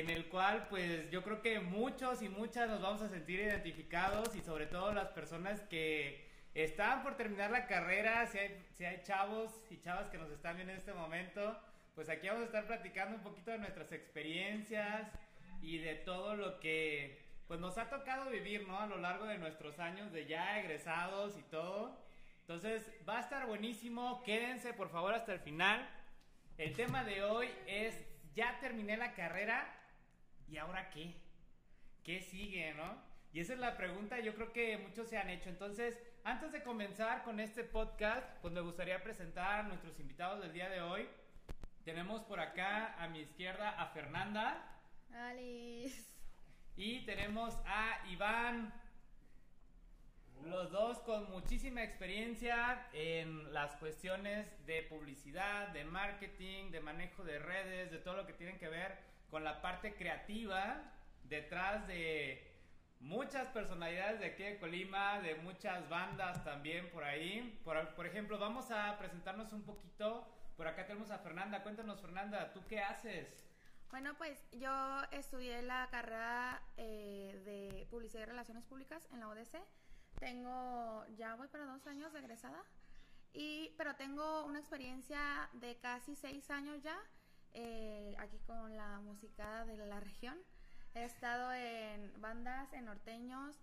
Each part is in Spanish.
en el cual pues yo creo que muchos y muchas nos vamos a sentir identificados y sobre todo las personas que están por terminar la carrera, si hay, si hay chavos y chavas que nos están viendo en este momento, pues aquí vamos a estar platicando un poquito de nuestras experiencias y de todo lo que pues nos ha tocado vivir, ¿no? A lo largo de nuestros años de ya egresados y todo. Entonces va a estar buenísimo, quédense por favor hasta el final. El tema de hoy es, ya terminé la carrera, ¿y ahora qué? ¿Qué sigue, no? Y esa es la pregunta, yo creo que muchos se han hecho. Entonces, antes de comenzar con este podcast, pues me gustaría presentar a nuestros invitados del día de hoy. Tenemos por acá a mi izquierda a Fernanda. Alice. Y tenemos a Iván. Los dos con muchísima experiencia en las cuestiones de publicidad, de marketing, de manejo de redes, de todo lo que tienen que ver con la parte creativa detrás de muchas personalidades de aquí de Colima, de muchas bandas también por ahí. Por, por ejemplo, vamos a presentarnos un poquito. Por acá tenemos a Fernanda. Cuéntanos, Fernanda, ¿tú qué haces? Bueno, pues yo estudié la carrera eh, de Publicidad y Relaciones Públicas en la ODC. Tengo, ya voy para dos años de egresada, y, pero tengo una experiencia de casi seis años ya eh, aquí con la música de la región. He estado en bandas, en norteños,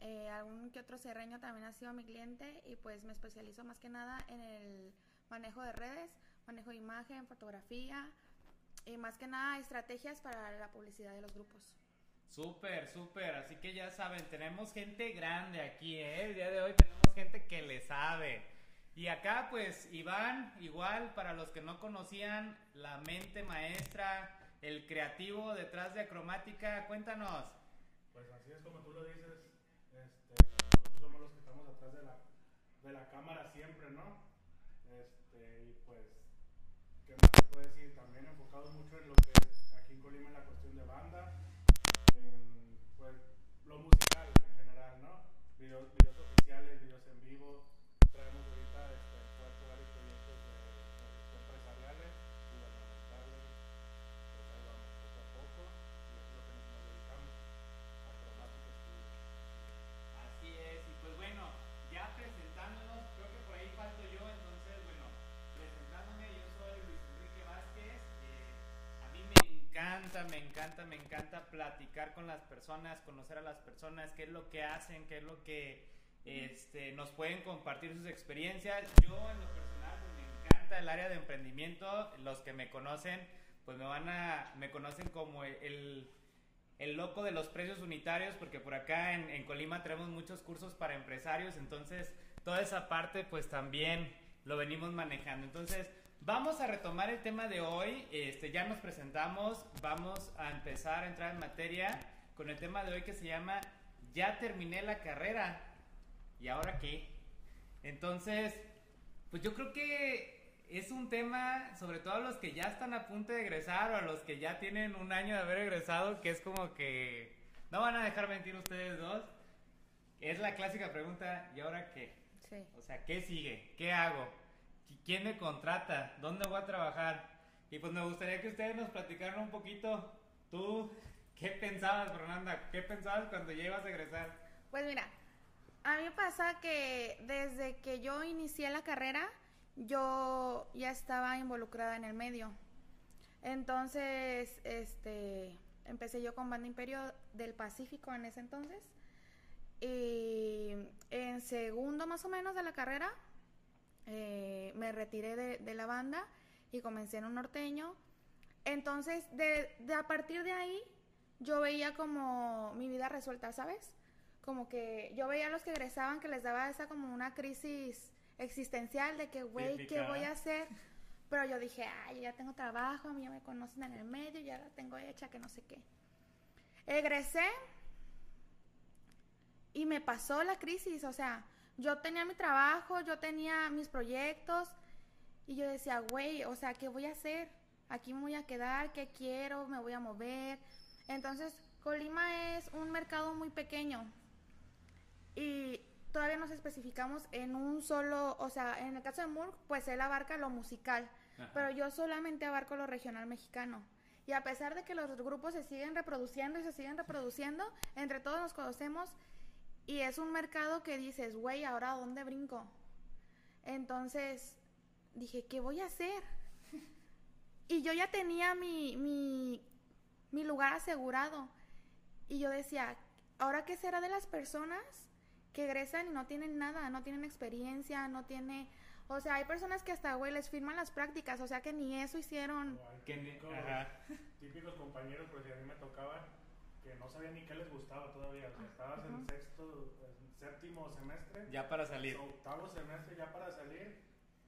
eh, algún que otro serreño también ha sido mi cliente y pues me especializo más que nada en el manejo de redes, manejo de imagen, fotografía, y más que nada estrategias para la publicidad de los grupos. Súper, súper. Así que ya saben, tenemos gente grande aquí, ¿eh? El día de hoy tenemos gente que le sabe. Y acá, pues, Iván, igual, para los que no conocían, la mente maestra, el creativo detrás de Acromática, cuéntanos. Pues así es como tú lo dices, este, nosotros somos los que estamos atrás de la, de la cámara siempre, ¿no? Este, y pues, ¿qué más se puede decir? También enfocados mucho en lo que es aquí en Colima la cuestión de banda, en pues lo musical en general, ¿no? Videos, videos oficiales, videos en vivo, traemos ahorita este, en puerto varios proyectos de, de empresariales, gubernamentales, pues ahí vamos poco a poco, y eso es lo que nos dedicamos, a Cromática Studio. Así es, y pues bueno, ya presentándonos, creo que por ahí falto yo, entonces, bueno, presentándome, yo soy Luis Enrique Vázquez. eh, a mí me encanta, me encanta, me encanta platicar con las personas, conocer a las personas, qué es lo que hacen, qué es lo que este, nos pueden compartir sus experiencias. Yo, en lo personal, pues, me encanta el área de emprendimiento. Los que me conocen, pues me van a, me conocen como el el loco de los precios unitarios, porque por acá en, en Colima tenemos muchos cursos para empresarios, entonces toda esa parte pues también lo venimos manejando. Entonces vamos a retomar el tema de hoy, este, ya nos presentamos, vamos a empezar a entrar en materia con el tema de hoy que se llama Ya terminé la carrera, ¿y ahora qué? Entonces, pues yo creo que es un tema, sobre todo a los que ya están a punto de egresar o a los que ya tienen un año de haber egresado, que es como que no van a dejar mentir ustedes dos. Es la clásica pregunta, ¿y ahora qué? Sí. O sea, ¿qué sigue? ¿Qué hago? ¿Qui- ¿Quién me contrata? ¿Dónde voy a trabajar? Y pues me gustaría que ustedes nos platicaran un poquito, tú, ¿qué pensabas, Fernanda? ¿Qué pensabas cuando ya ibas a egresar? Pues mira, a mí pasa que desde que yo inicié la carrera, yo ya estaba involucrada en el medio. Entonces, este, empecé yo con Banda Imperio del Pacífico en ese entonces. Y en segundo más o menos de la carrera, eh, me retiré de, de la banda y comencé en un norteño. Entonces, de, de a partir de ahí, yo veía como mi vida resuelta, ¿sabes? Como que yo veía a los que egresaban que les daba esa como una crisis existencial de que, güey, ¿qué voy ¿eh? a hacer? Pero yo dije, ay, yo ya tengo trabajo, a mí ya me conocen en el medio, ya la tengo hecha, que no sé qué. Egresé y me pasó la crisis, o sea, yo tenía mi trabajo, yo tenía mis proyectos y yo decía, güey, o sea, ¿qué voy a hacer? Aquí me voy a quedar, ¿qué quiero? Me voy a mover. Entonces, Colima es un mercado muy pequeño y todavía nos especificamos en un solo, o sea, en el caso de Murk, pues él abarca lo musical, Ajá. pero yo solamente abarco lo regional mexicano. Y a pesar de que los grupos se siguen reproduciendo y se siguen reproduciendo, entre todos nos conocemos y es un mercado que dices, güey, ahora ¿a dónde brinco? Entonces dije, ¿qué voy a hacer? Y yo ya tenía mi, mi, mi lugar asegurado. Y yo decía, ¿ahora qué será de las personas que egresan y no tienen nada, no tienen experiencia, no tiene... O sea, hay personas que hasta, güey, les firman las prácticas, o sea, que ni eso hicieron. Típicos, ajá. típicos compañeros, pues si a mí me tocaba, no sabían ni qué les gustaba todavía. O sea, estabas en sexto, en séptimo semestre, Ya para salir. octavo semestre ya para salir.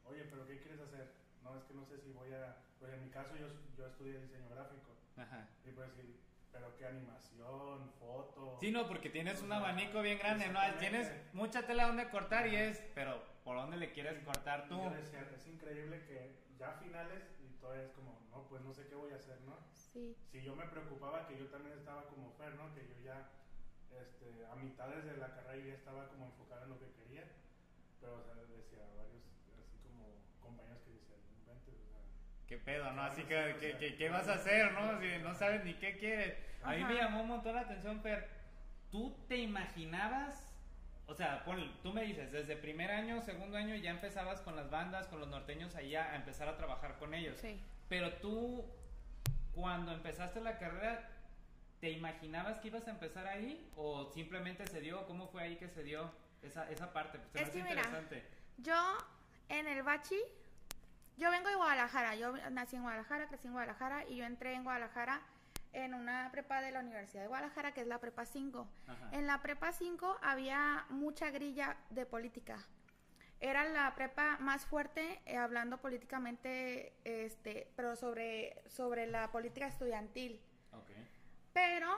Oye, pero ¿qué quieres hacer? No, es que no sé si voy a. Pues en mi caso, yo, yo estudié diseño gráfico. Ajá. Y pues sí, pero qué animación, foto. Sí, no, porque tienes un abanico bien grande, ¿no? Tienes mucha tela donde cortar y es, pero ¿por dónde le quieres cortar tú? yo decía, es increíble que ya finales y todavía es como, no, pues no sé qué voy a hacer, ¿no? Sí. Si yo me preocupaba que yo también estaba como Fer, ¿no? Que yo ya, este, a mitades de la carrera ya estaba como enfocado en lo que quería, pero o sea, decía varios, así como compañeros que decían, no inventes, o sea, ¿Qué pedo, no? ¿Qué Así que? O sea, que- ¿qué vas a hacer, no? Si no sabes ni qué quieres. A mí me llamó un montón la atención, Fer. ¿Tú te imaginabas? O sea, ponle, tú me dices, desde primer año, segundo año ya empezabas con las bandas, con los norteños allá a empezar a trabajar con ellos. Sí. Pero tú, cuando empezaste la carrera, ¿te imaginabas que ibas a empezar ahí? ¿O simplemente se dio? ¿Cómo fue ahí que se dio esa, esa parte? Se me Es hace que mira, interesante. Yo en el bachi, yo vengo de Guadalajara, yo nací en Guadalajara, crecí en Guadalajara y yo entré en Guadalajara en una prepa de la Universidad de Guadalajara, que es la prepa 5. Ajá. En la prepa 5 había mucha grilla de política. Era la prepa más fuerte eh, hablando políticamente, este, pero sobre, sobre la política estudiantil. Ok. Pero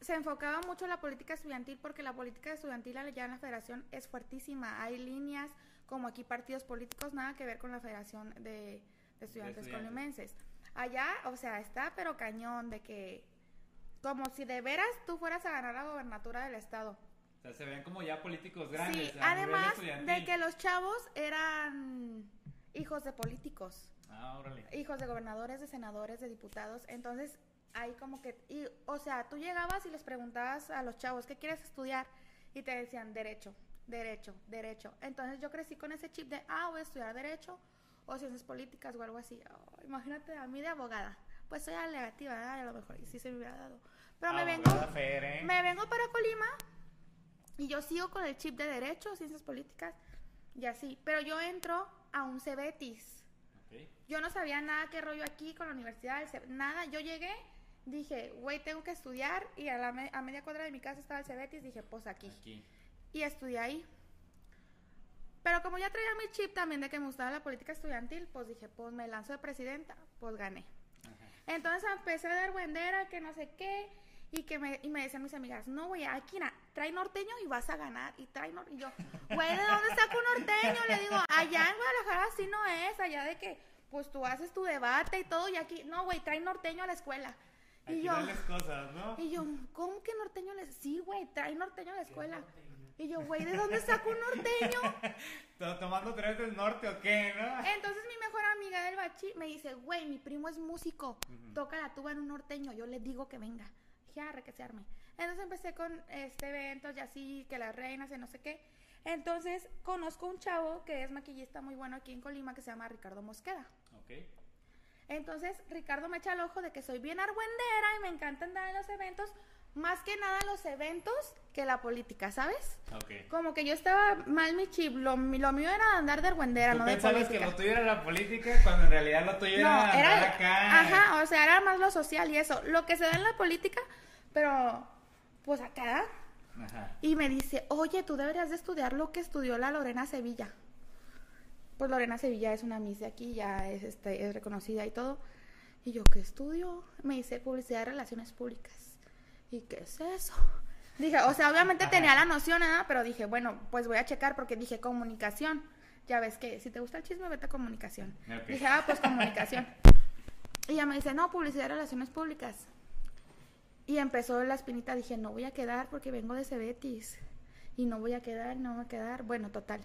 se enfocaba mucho en la política estudiantil porque la política estudiantil allá en la federación es fuertísima. Hay líneas como aquí partidos políticos, nada que ver con la federación de, de estudiantes estudiantes. colimenses. Allá, o sea, está pero cañón de que como si de veras tú fueras a ganar la gobernatura del estado. Sea, se ven como ya políticos grandes. sí, además de que los chavos eran hijos de políticos Ah, órale. hijos de gobernadores, de senadores, de diputados. Entonces, ahí como que, y, o sea, tú llegabas y les preguntabas a los chavos, ¿qué quieres estudiar? Y te decían, derecho, derecho, derecho. Entonces yo crecí con ese chip de, ah, voy a estudiar derecho o ciencias políticas o algo así. Oh, imagínate a mí de abogada. Pues soy alegativa, a lo mejor y sí se me hubiera dado. Pero me vengo, Abogada Fer, ¿eh? me vengo para Colima y yo sigo con el chip de derecho, ciencias políticas y así. Pero yo entro a un Cebetis. Yo no sabía nada qué rollo aquí con la universidad, nada. Yo llegué, dije, güey, tengo que estudiar. Y a, la me- a media cuadra de mi casa estaba el Cebetis, dije, pues aquí. Aquí. Y estudié ahí. Pero como ya traía mi chip también de que me gustaba la política estudiantil, pues dije, pues me lanzo de presidenta, pues gané. Ajá. Entonces empecé a dar buendera, que no sé qué, y que me, y me decían mis amigas, no, güey, aquí na- trae norteño y vas a ganar. Y trae nor y yo, güey, ¿de dónde saco norteño? Le digo, allá en Guadalajara así no es, allá de que, pues tú haces tu debate y todo, y aquí, no, güey, trae norteño a la escuela. Y Aquí yo, dales cosas, ¿no? y yo, ¿cómo que norteño? Les... Sí, güey, trae norteño a la escuela. Y yo, güey, ¿de dónde saco un norteño? To- ¿Tomando tres del norte o qué, no? Entonces mi mejor amiga del bachi me dice, güey, mi primo es músico, toca la tuba en un norteño, yo le digo que venga. Dije, arre, que se arme. Entonces empecé con este eventos y así, que las reinas y no sé qué. Entonces conozco un chavo que es maquillista muy bueno aquí en Colima que se llama Ricardo Mosqueda. Ok. Entonces Ricardo me echa el ojo de que soy bien argüendera y me encanta andar en los eventos, más que nada los eventos que la política, ¿sabes? Ok. Como que yo estaba mal mi chip, lo, lo mío era andar de argüendera, no de política. que lo tuyo era la política cuando en realidad lo tuyo No, era, era, acá. ajá, o sea, era más lo social y eso, lo que se da en la política, pero pues acá. Ajá. Y me dice, oye, tú deberías de estudiar lo que estudió la Lorena Sevilla. Pues Lorena Sevilla es una miss de aquí, ya es, este, es reconocida y todo. Y yo, ¿qué estudio? Me dice publicidad de relaciones públicas. ¿Y qué es eso? Dije, o sea, obviamente Ajá. tenía la noción, ¿eh? pero dije, bueno, pues voy a checar porque dije comunicación. Ya ves que si te gusta el chisme, vete a comunicación. Dije, ah, pues comunicación. Y ella me dice, no, publicidad de relaciones públicas. Y empezó la espinita, dije, no voy a quedar porque vengo de Cebetis. Y no voy a quedar, no voy a quedar. Bueno, total.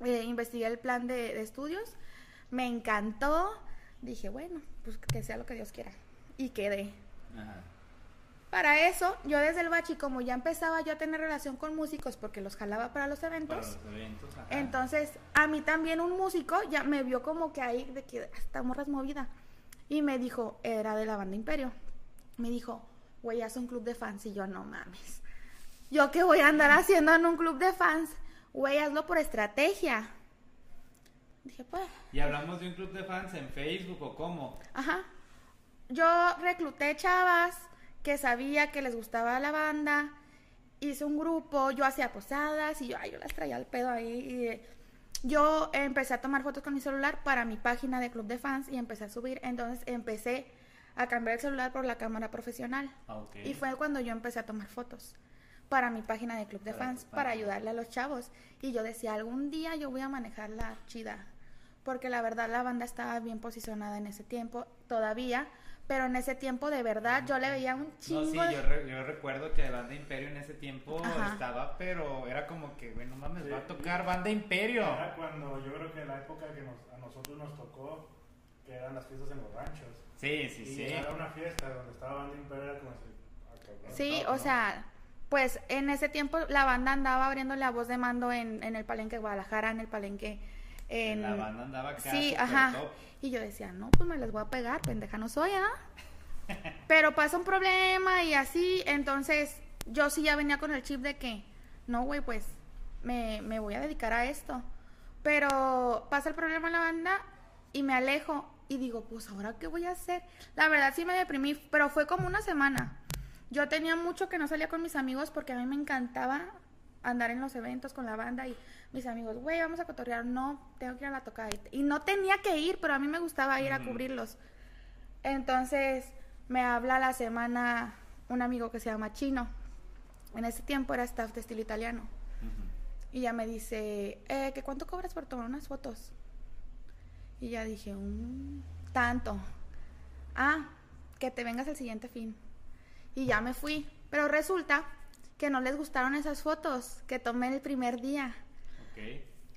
Eh, investigué el plan de, de estudios, me encantó. Dije, bueno, pues que sea lo que Dios quiera. y quedé. Ajá. Para eso, yo desde el bachi, como ya empezaba yo a tener relación con músicos porque los jalaba para los eventos, Para los eventos, ajá. entonces a mí también un músico ya me vio como que ahí de que esta morra es movida y me dijo, era de la banda Imperio, me dijo, güey, haz un club de fans y yo no mames. Yo qué voy a andar haciendo en un club de fans, güey, hazlo por estrategia. Dije, pues, ¿Y hablamos de un club de fans en Facebook o cómo? Ajá. Yo recluté chavas que sabía que les gustaba la banda, hice un grupo, yo hacía posadas y yo, ay, yo las traía al pedo ahí. y, eh, yo empecé a tomar fotos con mi celular para mi página de club de fans y empecé a subir. Entonces empecé a cambiar el celular por la cámara profesional. Ah. Y fue cuando yo empecé a tomar fotos para mi página de club de Para fans, para ayudarle a los chavos. Y yo decía, algún día yo voy a manejarla chida. Porque la verdad la banda estaba bien posicionada en ese tiempo, todavía. Pero en ese tiempo de verdad yo le veía un No, chingo sí, de... yo, re- yo recuerdo que Banda Imperio en ese tiempo Ajá. estaba, pero era como que, bueno, mames, Sí. va a tocar Banda Imperio. Era cuando yo creo que la época que nos- a nosotros nos tocó, que eran las fiestas en los ranchos. Sí, sí, y sí. llegar a una fiesta donde estaba Banda Imperio era como si... ah, Sí, o ¿no? sea, pues en ese tiempo la banda andaba abriendo la voz de mando en, en el palenque de Guadalajara, en el palenque... En... La banda andaba acá Sí, ajá. top. Y yo decía, no, pues me les voy a pegar, pendeja no soy, ¿ah? Pero pasa un problema y así, entonces yo sí ya venía con el chip de que, no, güey, pues me, me voy a dedicar a esto. Pero pasa el problema en la banda y me alejo y digo, pues ahora qué voy a hacer. La verdad sí me deprimí, pero fue como una semana. Yo tenía mucho que no salía con mis amigos porque a mí me encantaba andar en los eventos con la banda y mis amigos, güey, vamos a cotorrear. No, tengo que ir a la tocada. Y no tenía que ir, pero a mí me gustaba ir a Ujú. cubrirlos. Entonces me habla la semana un amigo que se llama Chino. En ese tiempo era staff de estilo italiano. Y ya me dice, eh, ¿que cuánto cobras por tomar unas fotos? Y ya dije, un tanto. Ah, que te vengas el siguiente fin. Y ya me fui. Pero resulta que no les gustaron esas fotos que tomé el primer día.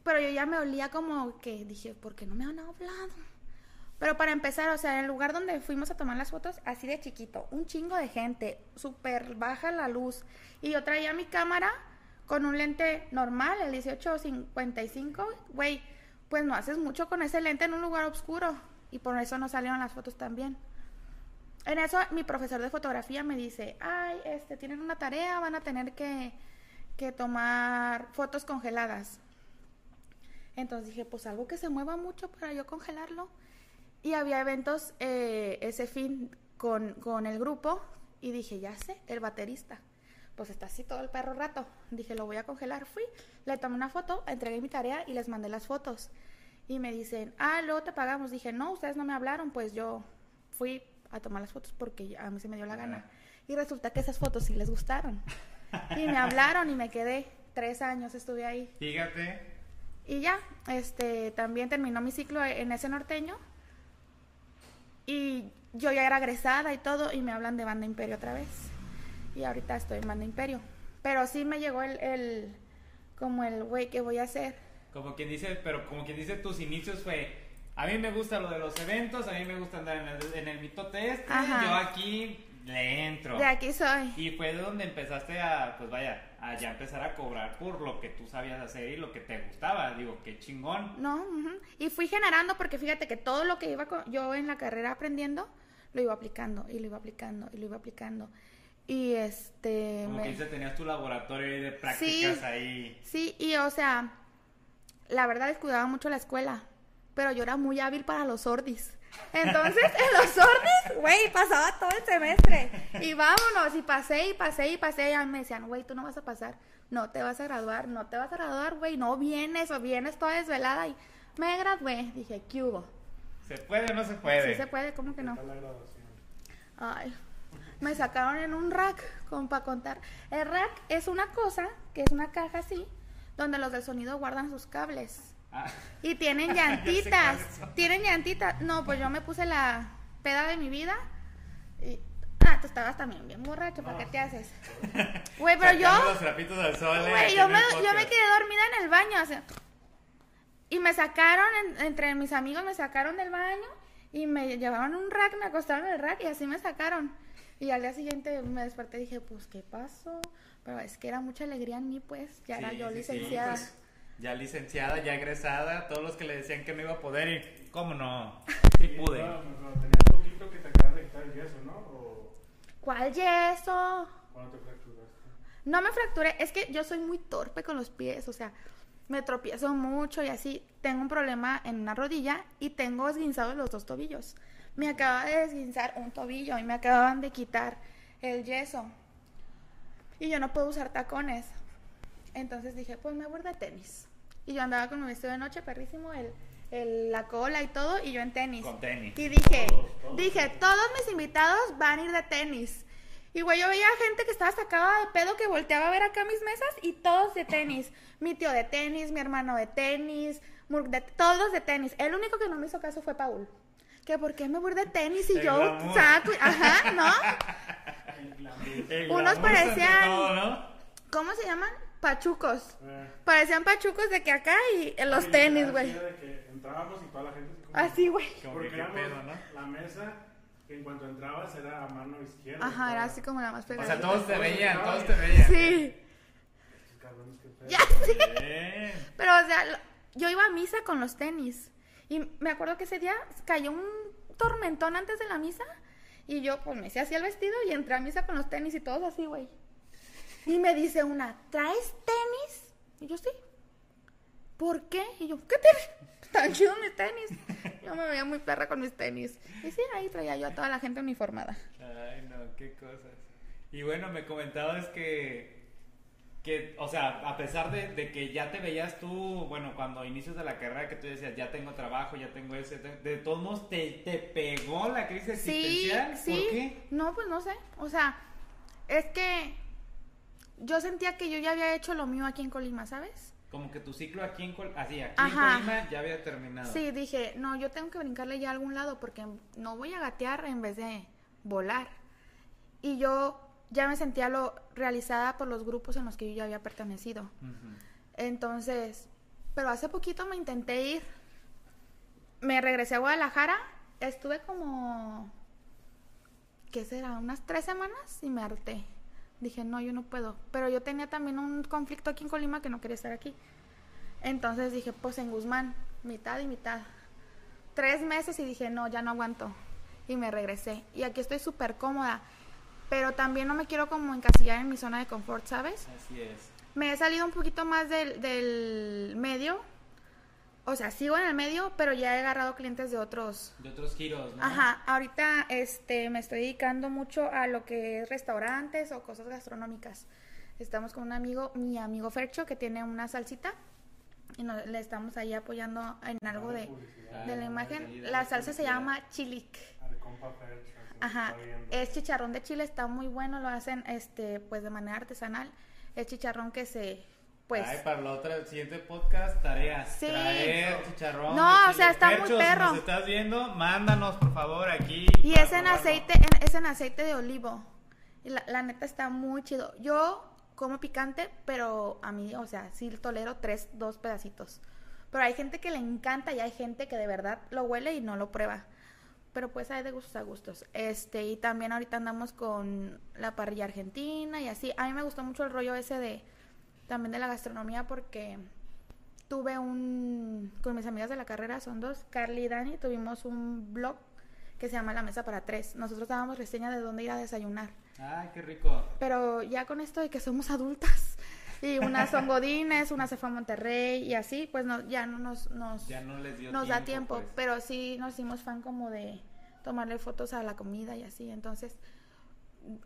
Pero yo ya me olía como que dije, ¿por qué no me han hablado? Pero para empezar, o sea, en el lugar donde fuimos a tomar las fotos, así de chiquito, un chingo de gente, súper baja la luz. Y yo traía mi cámara con un lente normal, el 1855, güey, pues no haces mucho con ese lente en un lugar oscuro. Y por eso no salieron las fotos tan bien. En eso mi profesor de fotografía me dice, ay, este, tienen una tarea, van a tener que, que tomar fotos congeladas. Entonces dije, pues algo que se mueva mucho para yo congelarlo. Y había eventos eh, ese fin con, con el grupo y dije, ya sé, el baterista. Pues está así todo el perro rato. Dije, lo voy a congelar. Fui, le tomé una foto, entregué mi tarea y les mandé las fotos. Y me dicen, ah, luego te pagamos. Dije, no, ustedes no me hablaron, pues yo fui a tomar las fotos porque a mí se me dio la gana. Y resulta que esas fotos sí les gustaron. Y me hablaron y me quedé. Tres años estuve ahí. Fíjate. Y ya, este, también terminó mi ciclo en ese norteño. Y yo ya era egresada y todo, y me hablan de Banda Imperio otra vez. Y ahorita estoy en Banda Imperio. Pero sí me llegó el, el como el, güey, ¿qué voy a hacer? Como quien dice, pero como quien dice, tus inicios fue. A mí me gusta lo de los eventos, a mí me gusta andar en el, en el mitote este. Ajá. Yo aquí le entro. De aquí soy. Y fue de donde empezaste a, pues vaya, a ya empezar a cobrar por lo que tú sabías hacer y lo que te gustaba. Digo, qué chingón. No, ujú. y fui generando porque fíjate que todo lo que iba co- yo en la carrera aprendiendo, lo iba aplicando, y lo iba aplicando, y lo iba aplicando. Y este... Como me- que dices, tenías tu laboratorio ahí de prácticas Sí. ahí. Sí, y o sea, la verdad descuidaba mucho la escuela, pero yo era muy hábil para los ordis. Entonces, en los ordis, güey, pasaba todo el semestre. Y vámonos, y pasé, y pasé, y pasé. Y a mí me decían, güey, tú no vas a pasar, no te vas a graduar, no te vas a graduar, güey, no vienes, o vienes toda desvelada. Y me gradué. Dije, ¿qué hubo? ¿Se puede o no se puede? Sí se puede, ¿cómo que no? Ay, me sacaron en un rack, como para contar. El rack es una cosa, que es una caja así, donde los del sonido guardan sus cables. Ah, Y tienen llantitas. tienen llantitas. No, pues yo me puse la peda de mi vida. Y, ah, tú estabas también bien borracho, ¿para qué te haces? Güey, pero yo. los trapitos al sol. eh, Güey, yo me, yo me quedé dormida en el baño. así. y me sacaron, en- entre mis amigos me sacaron del baño. Y me llevaron un rack, me acostaron en el rack y así me sacaron. Y al día siguiente me desperté y dije, pues, ¿qué pasó? Pero es que era mucha alegría en mí, pues. Ya era yo sí, sí, licenciada. pues, ya licenciada, ya egresada, todos los que le decían que no iba a poder y, ¿cómo no? Sí pude. No, no, no, tenías poquito que te acabas de quitar el yeso, ¿no? O ¿Cuál yeso? cuando te fracturaste. No me fracturé, es que yo soy muy torpe con los pies, o sea, me tropiezo mucho y así. Tengo un problema en una rodilla y tengo esguinzados los dos tobillos. Me acaba de desguinzar un tobillo y me acababan de quitar el yeso. Y yo no puedo usar tacones. Entonces dije, pues me voy de tenis. Y yo andaba con mi vestido de noche, perrísimo, el, el- la cola y todo, y yo en tenis. Con tenis. Y dije, Todos, todos. dije, todos mis invitados van a ir de tenis. Y güey, yo veía gente que estaba sacada de pedo que volteaba a ver acá mis mesas y todos de tenis. Mi tío de tenis, mi hermano de tenis, Murk de todos de tenis. El único que no me hizo caso fue Paul. Que por qué me voy de tenis y El yo glamour. saco, ajá, ¿no? El Unos parecían- todo, ¿no? ¿Cómo se llaman? Pachucos. Eh, Parecían pachucos de que acá y en los y tenis, güey. sí era de que entrábamos y toda la gente como- Así, güey. Éramos pedo, ¿no? la mesa, en cuanto entrabas era a mano izquierda. Ajá, era así como la más O pegada. sea, todos te veían, todos te veían. Sí. Estos cabrones, qué pedo. Ya. Bien. Pero, o sea, yo iba a misa con los tenis. Y me acuerdo que ese día cayó un tormentón antes de la misa. Y yo, pues, me hice así el vestido y entré a misa con los tenis y todos así, güey. Y me dice una, ¿traes tenis? Y yo, sí. ¿Por qué? Y yo, ¿qué tenis? Están chidos mis tenis. Yo me veía muy perra con mis tenis. Y sí, ahí traía yo a toda la gente uniformada. Ay, no, qué cosas. Y bueno, me comentabas que, que o sea, a pesar de, de que ya te veías tú, bueno, cuando inicios de la carrera que tú decías, ya tengo trabajo, ya tengo ese, de, de todos modos te, te pegó la crisis Sí, existencial. sí. ¿Por qué? No, pues no sé. O sea, es que yo sentía que yo ya había hecho lo mío aquí en Colima, ¿sabes? Como que tu ciclo aquí en, Col- así, aquí Ajá. en Colima ya había terminado. Sí, dije, no, yo tengo que brincarle ya a algún lado porque no voy a gatear en vez de volar. Y yo ya me sentía lo realizada por los grupos en los que yo ya había pertenecido. Entonces, pero hace poquito me intenté ir. Me regresé a Guadalajara. Estuve como, ¿qué será? Unas tres semanas y me harté. Dije, no, yo no puedo. Pero yo tenía también un conflicto aquí en Colima que no quería estar aquí. Entonces dije, pues en Guzmán, mitad y mitad. Tres meses y dije, no, ya no aguanto. Y me regresé. Y aquí estoy súper cómoda. Pero también no me quiero como encasillar en mi zona de confort, ¿sabes? Así es. Me he salido un poquito más del, del medio. O sea, sigo en el medio, pero ya he agarrado clientes de otros. De otros giros, ¿no? Ajá, ahorita este, me estoy dedicando mucho a lo que es restaurantes o cosas gastronómicas. Estamos con un amigo, mi amigo Fercho, que tiene una salsita. Y nos- le estamos ahí apoyando en algo de, Publicidad. de la Ah, imagen. dale La salsa se llama chilic. Al compa Fercho, Ajá, es chicharrón de chile, está muy bueno, lo hacen este pues de manera artesanal. Es chicharrón que se pues Ay, para la otra, el siguiente podcast, tareas. Sí. Traer chicharrón. No, o sea, está muy perro. Si nos estás viendo, mándanos, por favor, aquí. y es en probarlo. aceite, en- es en aceite de olivo. Y la, la neta está muy chido. Yo como picante, pero a mí, o sea, sí tolero tres, dos pedacitos. Pero hay gente que le encanta y hay gente que de verdad lo huele y no lo prueba. Pero pues hay de gustos a gustos. Este, y también ahorita andamos con la parrilla argentina y así. A mí me gustó mucho el rollo ese de también de la gastronomía porque tuve un con mis amigas de la carrera, son dos, Carly y Dani, tuvimos un blog que se llama La Mesa para Tres. Nosotros dábamos reseña de dónde ir a desayunar. Ay, qué rico. Pero ya con esto de que somos adultas y unas son godines, una se fue a Monterrey y así, pues no, ya no nos, nos, Ya no les dio nos da tiempo. pues. Pero sí nos hicimos fan como de tomarle fotos a la comida y así. Entonces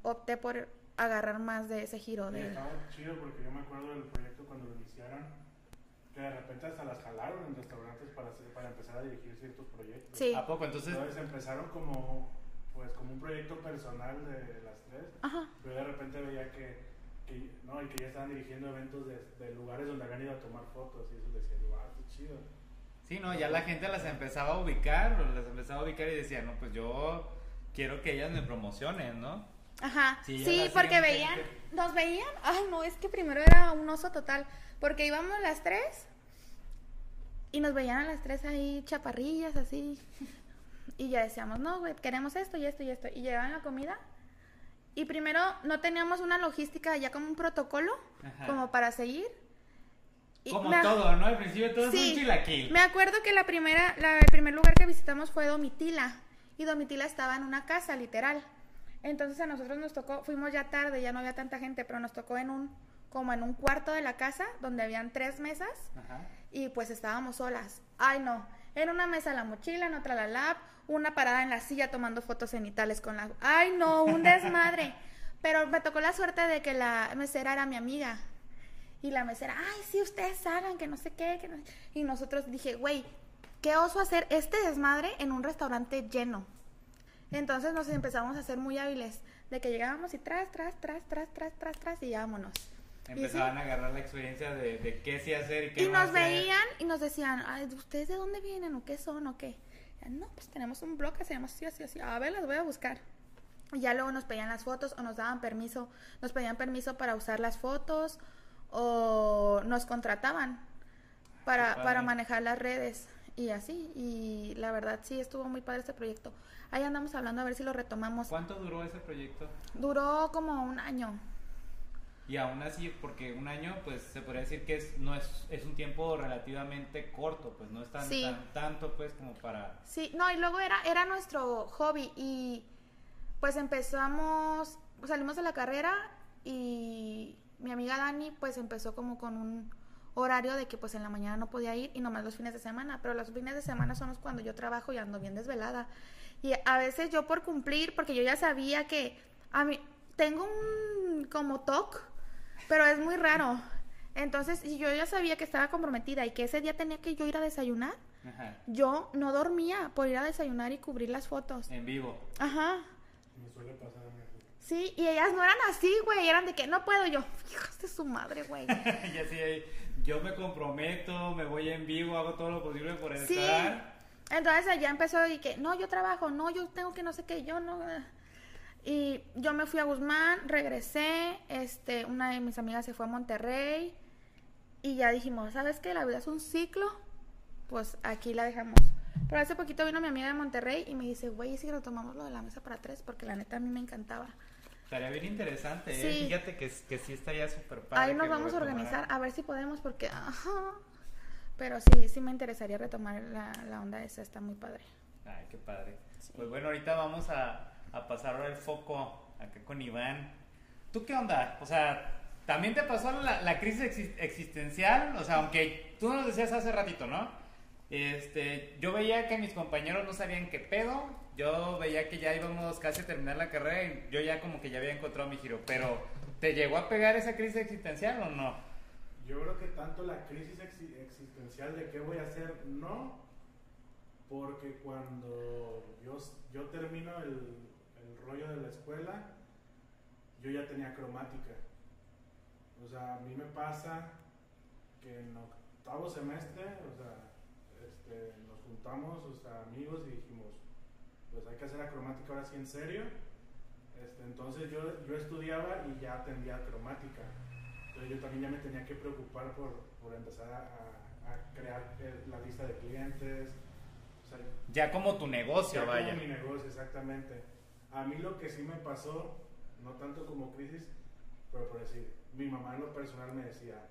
opté por agarrar más de ese giro de... estaba chido porque yo me acuerdo del proyecto cuando lo iniciaron, que de repente hasta las jalaron en restaurantes para, hacer- para empezar a dirigir ciertos proyectos. Sí. ¿A poco? Entonces, Entonces empezaron como, pues, como un proyecto personal de las tres, Ajá. pero de repente veía que, que, no, y que ya estaban dirigiendo eventos de, de lugares donde habían ido a tomar fotos y eso decía, wow, qué chido. sí, ¿no? Ya la gente las empezaba a ubicar, las empezaba a ubicar y decía, no, pues yo quiero que ellas me promocionen, ¿no? Ajá, Sí, porque veían, gente. nos veían, ay no, es que primero era un oso total, porque íbamos las tres y nos veían a las tres ahí chaparrillas así, Y ya decíamos, no, güey, queremos esto y esto y esto. Y llegaban la comida. Y primero no teníamos una logística ya como un protocolo, Ajá. como para seguir. Y Como me todo, ¿no? Al principio todo es un chilaquil. Me acuerdo que la primera, la- el primer lugar que visitamos fue Domitila. Y Domitila estaba en una casa, literal. Entonces a nosotros nos tocó, fuimos ya tarde, ya no había tanta gente, pero nos tocó en un, como en un cuarto de la casa, donde habían tres mesas, Ajá. y pues estábamos solas. Ay no, en una mesa la mochila, en otra la lap, una parada en la silla tomando fotos cenitales con la... Ay no, un desmadre. pero me tocó la suerte de que la mesera era mi amiga. Y la mesera, ay, sí, ustedes hagan, que no sé qué. Que no-". Y nosotros dije, güey, qué oso hacer este desmadre en un restaurante lleno. Entonces nos empezamos a hacer muy hábiles, de que llegábamos y tras, tras, tras, tras, tras, tras, tras, y vámonos. Sí. Empezaban a agarrar la experiencia de, de qué sí hacer y qué Y no nos hacer. veían y nos decían, ay, ¿ustedes de dónde vienen o qué son o qué? No, pues tenemos un blog que se llama así, así, así. A ver, las voy a buscar. Y ya luego nos pedían las fotos o nos daban permiso, nos pedían permiso para usar las fotos o nos contrataban para, para manejar las redes y así. Y la verdad sí estuvo muy padre este proyecto. Ahí andamos hablando a ver si lo retomamos. ¿Cuánto duró ese proyecto? Duró como un año. Y aún así, porque un año, pues se podría decir que es, no es, es un tiempo relativamente corto, pues no es tan, Sí. tan- tanto pues como para... Sí, no, y luego era, era nuestro hobby y pues empezamos, salimos de la carrera y mi amiga Dani pues empezó como con un horario de que pues en la mañana no podía ir y nomás los fines de semana, pero los fines de semana son los cuando yo trabajo y ando bien desvelada. Y a veces yo por cumplir, porque yo ya sabía que a mí tengo un como TOC, pero es muy raro. Entonces, si yo ya sabía que estaba comprometida y que ese día tenía que yo ir a desayunar, Ajá, yo no dormía por ir a desayunar y cubrir las fotos. en vivo. Ajá. Me suele pasar a mí. Sí, y ellas no eran así, güey. Eran de que no puedo yo. Hijos de su madre, güey. y así, yo me comprometo, me voy en vivo, hago todo lo posible por Sí. estar. Entonces allá empezó y que no, yo trabajo, no, yo tengo que no sé qué, yo no. Y yo me fui a Guzmán, regresé, este, una de mis amigas se fue a Monterrey y ya dijimos, ¿sabes qué? La vida es un ciclo, pues aquí la dejamos. Pero hace poquito vino mi amiga de Monterrey y me dice, güey, ¿y si retomamos lo de la mesa para tres, porque la neta a mí me encantaba. Estaría bien interesante, ¿eh? Fíjate que, que sí estaría súper padre. Ahí nos vamos a organizar, a ver si podemos, porque, ajá. Pero sí, sí me interesaría retomar la, la onda esa, está muy padre. Ay, qué padre. Sí. Pues bueno, ahorita vamos a, a pasar el foco acá con Iván. ¿Tú qué onda? O sea, ¿también te pasó la, la crisis exis- existencial? O sea, aunque tú nos decías hace ratito, ¿no? Este, yo veía que mis compañeros no sabían qué pedo. Yo veía que ya íbamos casi a terminar la carrera y yo ya como que ya había encontrado mi giro. Pero, ¿te llegó a pegar esa crisis existencial o no? Yo creo que tanto la crisis exi- existencial de qué voy a hacer, no, porque cuando yo, yo termino el rollo de la escuela, yo ya tenía cromática. O sea, a mí me pasa que en octavo semestre, o sea, este, nos juntamos, o sea, amigos y dijimos, pues hay que hacer la cromática ahora sí en serio. Este, entonces yo, yo estudiaba y ya atendía cromática. Entonces yo también ya me tenía que preocupar por, por empezar a, a- crear eh, la lista de clientes. O sea, Ya como tu negocio, ya como vaya. mi negocio, exactamente. A mí lo que sí me pasó, no tanto como crisis, pero por decir, mi mamá en lo personal me decía,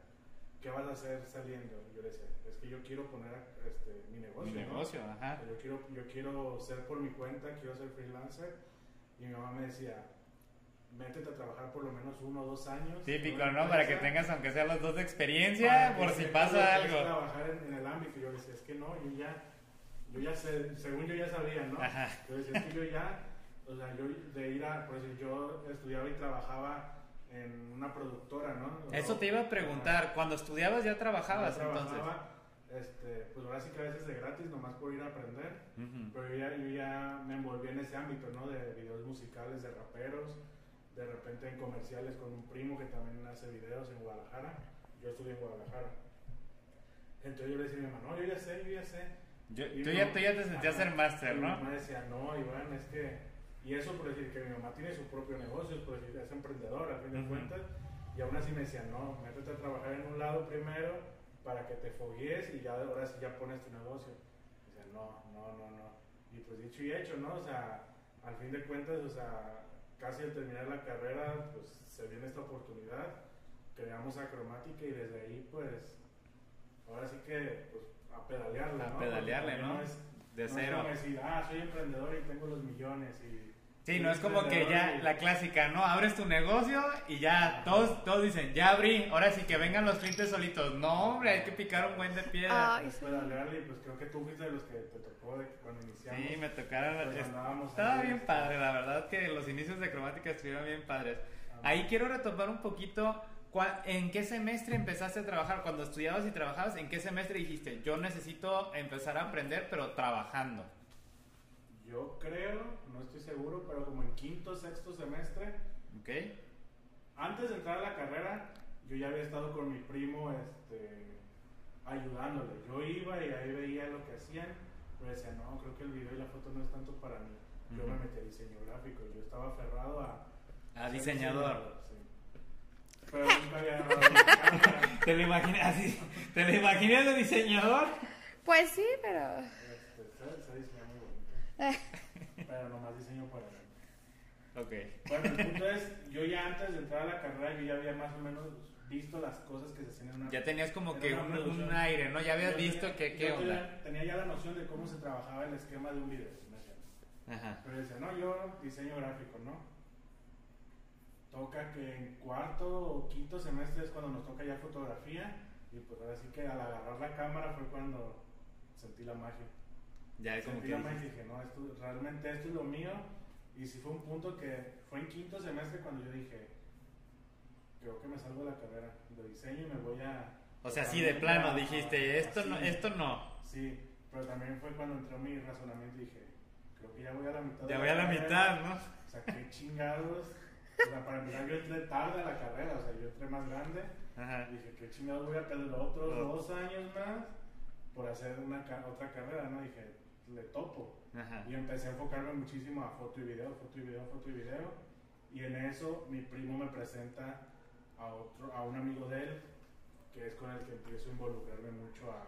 ¿qué vas a hacer saliendo? Yo le decía, es que yo quiero poner este, mi negocio. Mi ¿no? negocio, ajá. Yo quiero, yo quiero ser por mi cuenta, quiero ser freelancer. Y mi mamá me decía, métete a trabajar por lo menos uno o dos años. Típico, ¿no? Para que tengas aunque sea los dos de experiencia, por si pasa algo. trabajar en, en el ámbito. Yo le decía, es que no, yo ya, yo ya sé, según yo ya sabía, ¿no? Ajá. Yo decía, es que yo ya, o sea, yo de ir a, por decir, yo estudiaba y trabajaba en una productora, ¿no? Eso te iba a preguntar, cuando estudiabas ya trabajabas entonces. trabajaba, este, pues ahora sí que a veces de gratis, nomás por ir a aprender. Pero yo ya, yo ya me envolví en ese ámbito, ¿no? De videos musicales, de raperos, de repente en comerciales con un primo que también hace videos en Guadalajara. Yo estudié en Guadalajara. Entonces yo le decía a mi mamá, no, yo ya sé, yo ya sé. Yo- tú, ya, tú ya te sentías ser máster, Mi ¿no? mamá decía, no, Iván, es que... Y eso por decir que mi mamá tiene su propio negocio, por decir, es emprendedora, a fin de Ujú. cuentas. Y aún así me decía, no, métete a trabajar en un lado primero para que te foguees y ya ahora sí ya pones tu negocio. No, no, no, no. Y pues dicho y hecho, ¿no? O sea, al fin de cuentas, o sea, casi al terminar la carrera, pues se viene esta oportunidad, creamos Acromática y desde ahí, pues, ahora sí que, pues, a pedalearle, A ¿no? pedalearle, Porque ¿no? es- De no es como decir, ah, soy emprendedor y tengo los millones y... Sí, no es como que ya la clásica, ¿no? Abres tu negocio y ya todos, todos dicen, ya abrí, ahora sí que vengan los clientes solitos. No, hombre, hay que picar un buen de piedra. Ay, Es sí. pedalearle y pues creo que tú fuiste de los que te tocó de que cuando iniciamos. Sí, me tocaron. Pues estaba ahí, bien este, padre, la verdad que los inicios de cromática estuvieron bien padres. Ah. Ahí quiero retomar un poquito. ¿En qué semestre empezaste a trabajar? Cuando estudiabas y trabajabas, ¿en qué semestre dijiste, yo necesito empezar a aprender, pero trabajando? Yo creo, no estoy seguro, pero como en quinto, sexto semestre, ¿Ok? antes de entrar a la carrera, yo ya había estado con mi primo este, ayudándole. Yo iba y ahí veía lo que hacían, pero decía, no, creo que el video y la foto no es tanto para mí. Yo Ujú. me metí a diseño gráfico, yo estaba aferrado a... A diseñador. sí. Pero nunca había. ¿Te lo imaginas así? ¿Te lo imaginas de diseñador? Pues sí, pero. Este, muy bonito. Pero nomás diseño para. Ok. Bueno, el punto es, yo ya antes de entrar a la carrera, yo ya había más o menos visto las cosas que se hacían en una... Ya tenías como que un, aire, ¿no? Ya habías Yo visto tenía- que, qué yo onda. Tenía, tenía ya la noción de cómo se trabajaba el esquema de un video. Ajá. Pero decía, no, yo diseño gráfico, ¿no? Toca que en cuarto o quinto semestre es cuando nos toca ya fotografía, y pues ahora sí que al agarrar la cámara fue cuando sentí la magia. Ya es como que la magia y dijiste, dije, no, esto, realmente esto es lo mío. Y sí fue un punto que fue en quinto semestre cuando yo dije, creo que me salgo de la carrera de diseño y me voy a... O sea, sí, de plano dijiste, esto no, Así. esto no. Sí, pero también fue cuando entró mi razonamiento y dije, creo que ya voy a la mitad. Ya voy a la carrera. mitad, ¿no? O sea, qué chingados. O sea, para empezar, yo entré tarde a la carrera, o sea, yo entré más grande. Ajá. Dije, qué chingados voy a perder otros Otro. dos años más por hacer una otra carrera, ¿no? Dije, le topo. Ajá. Y empecé a enfocarme muchísimo a foto y video, foto y video, foto y video. Y en eso mi primo me presenta a, otro, a un amigo de él, que es con el que empiezo a involucrarme mucho a,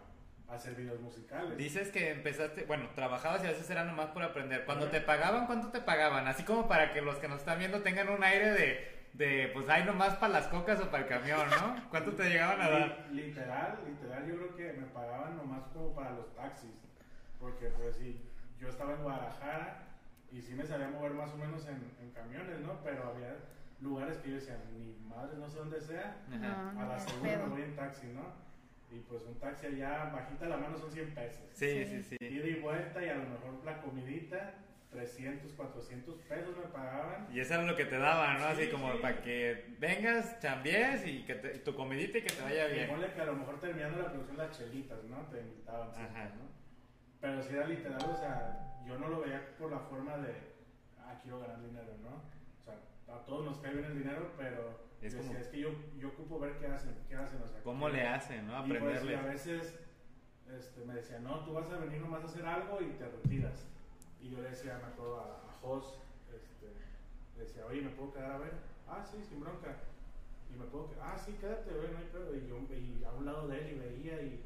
hacer videos musicales. Dices que empezaste, bueno, trabajabas y a veces era nomás por aprender. Cuando te pagaban, ¿cuánto te pagaban? Así como para que los que nos están viendo tengan un aire de, de pues hay nomás para las cocas o para el camión, ¿no? ¿Cuánto te llegaban a dar? Li- Literal, literal, yo creo que me pagaban nomás como para los taxis. Porque, pues sí, yo estaba en Guadalajara y sí me sabía mover más o menos en, en camiones, ¿no? Pero había lugares que yo decía, ni madre, no sé dónde sea, Ajá. A la pedo. me voy en taxi, ¿no? Y pues un taxi allá, bajita la mano, son 100 pesos. Sí, Sí. sí, sí. Ida y vuelta y a lo mejor la comidita, 300, 400 pesos me pagaban. Y eso era lo que te daban, ¿no? Así Sí, como sí. para que vengas, chambies y que te- tu comidita y que te vaya Y bien. ponle que a lo mejor terminando la producción las chelitas, ¿no? Te invitaban siempre, Ajá. ¿no? Pero si era literal, o sea, yo no lo veía por la forma de, ah, quiero ganar dinero, ¿no? O sea, a todos nos cae bien el dinero, pero Es decía, como- es que yo, yo ocupo ver qué hacen, qué hacen, o sea. ¿Cómo qué- le hacen, no? Y pues, y Aprenderle. a veces este, me decía, no, tú vas a venir nomás a hacer algo y te retiras. Y yo le decía, me acuerdo a, a Jos, este, le decía, oye, ¿me puedo quedar a ver? Ah, sí, sin bronca. Y me puedo quedar, ah, sí, quédate, güey, no hay pedo. Y yo y a un lado de él y veía y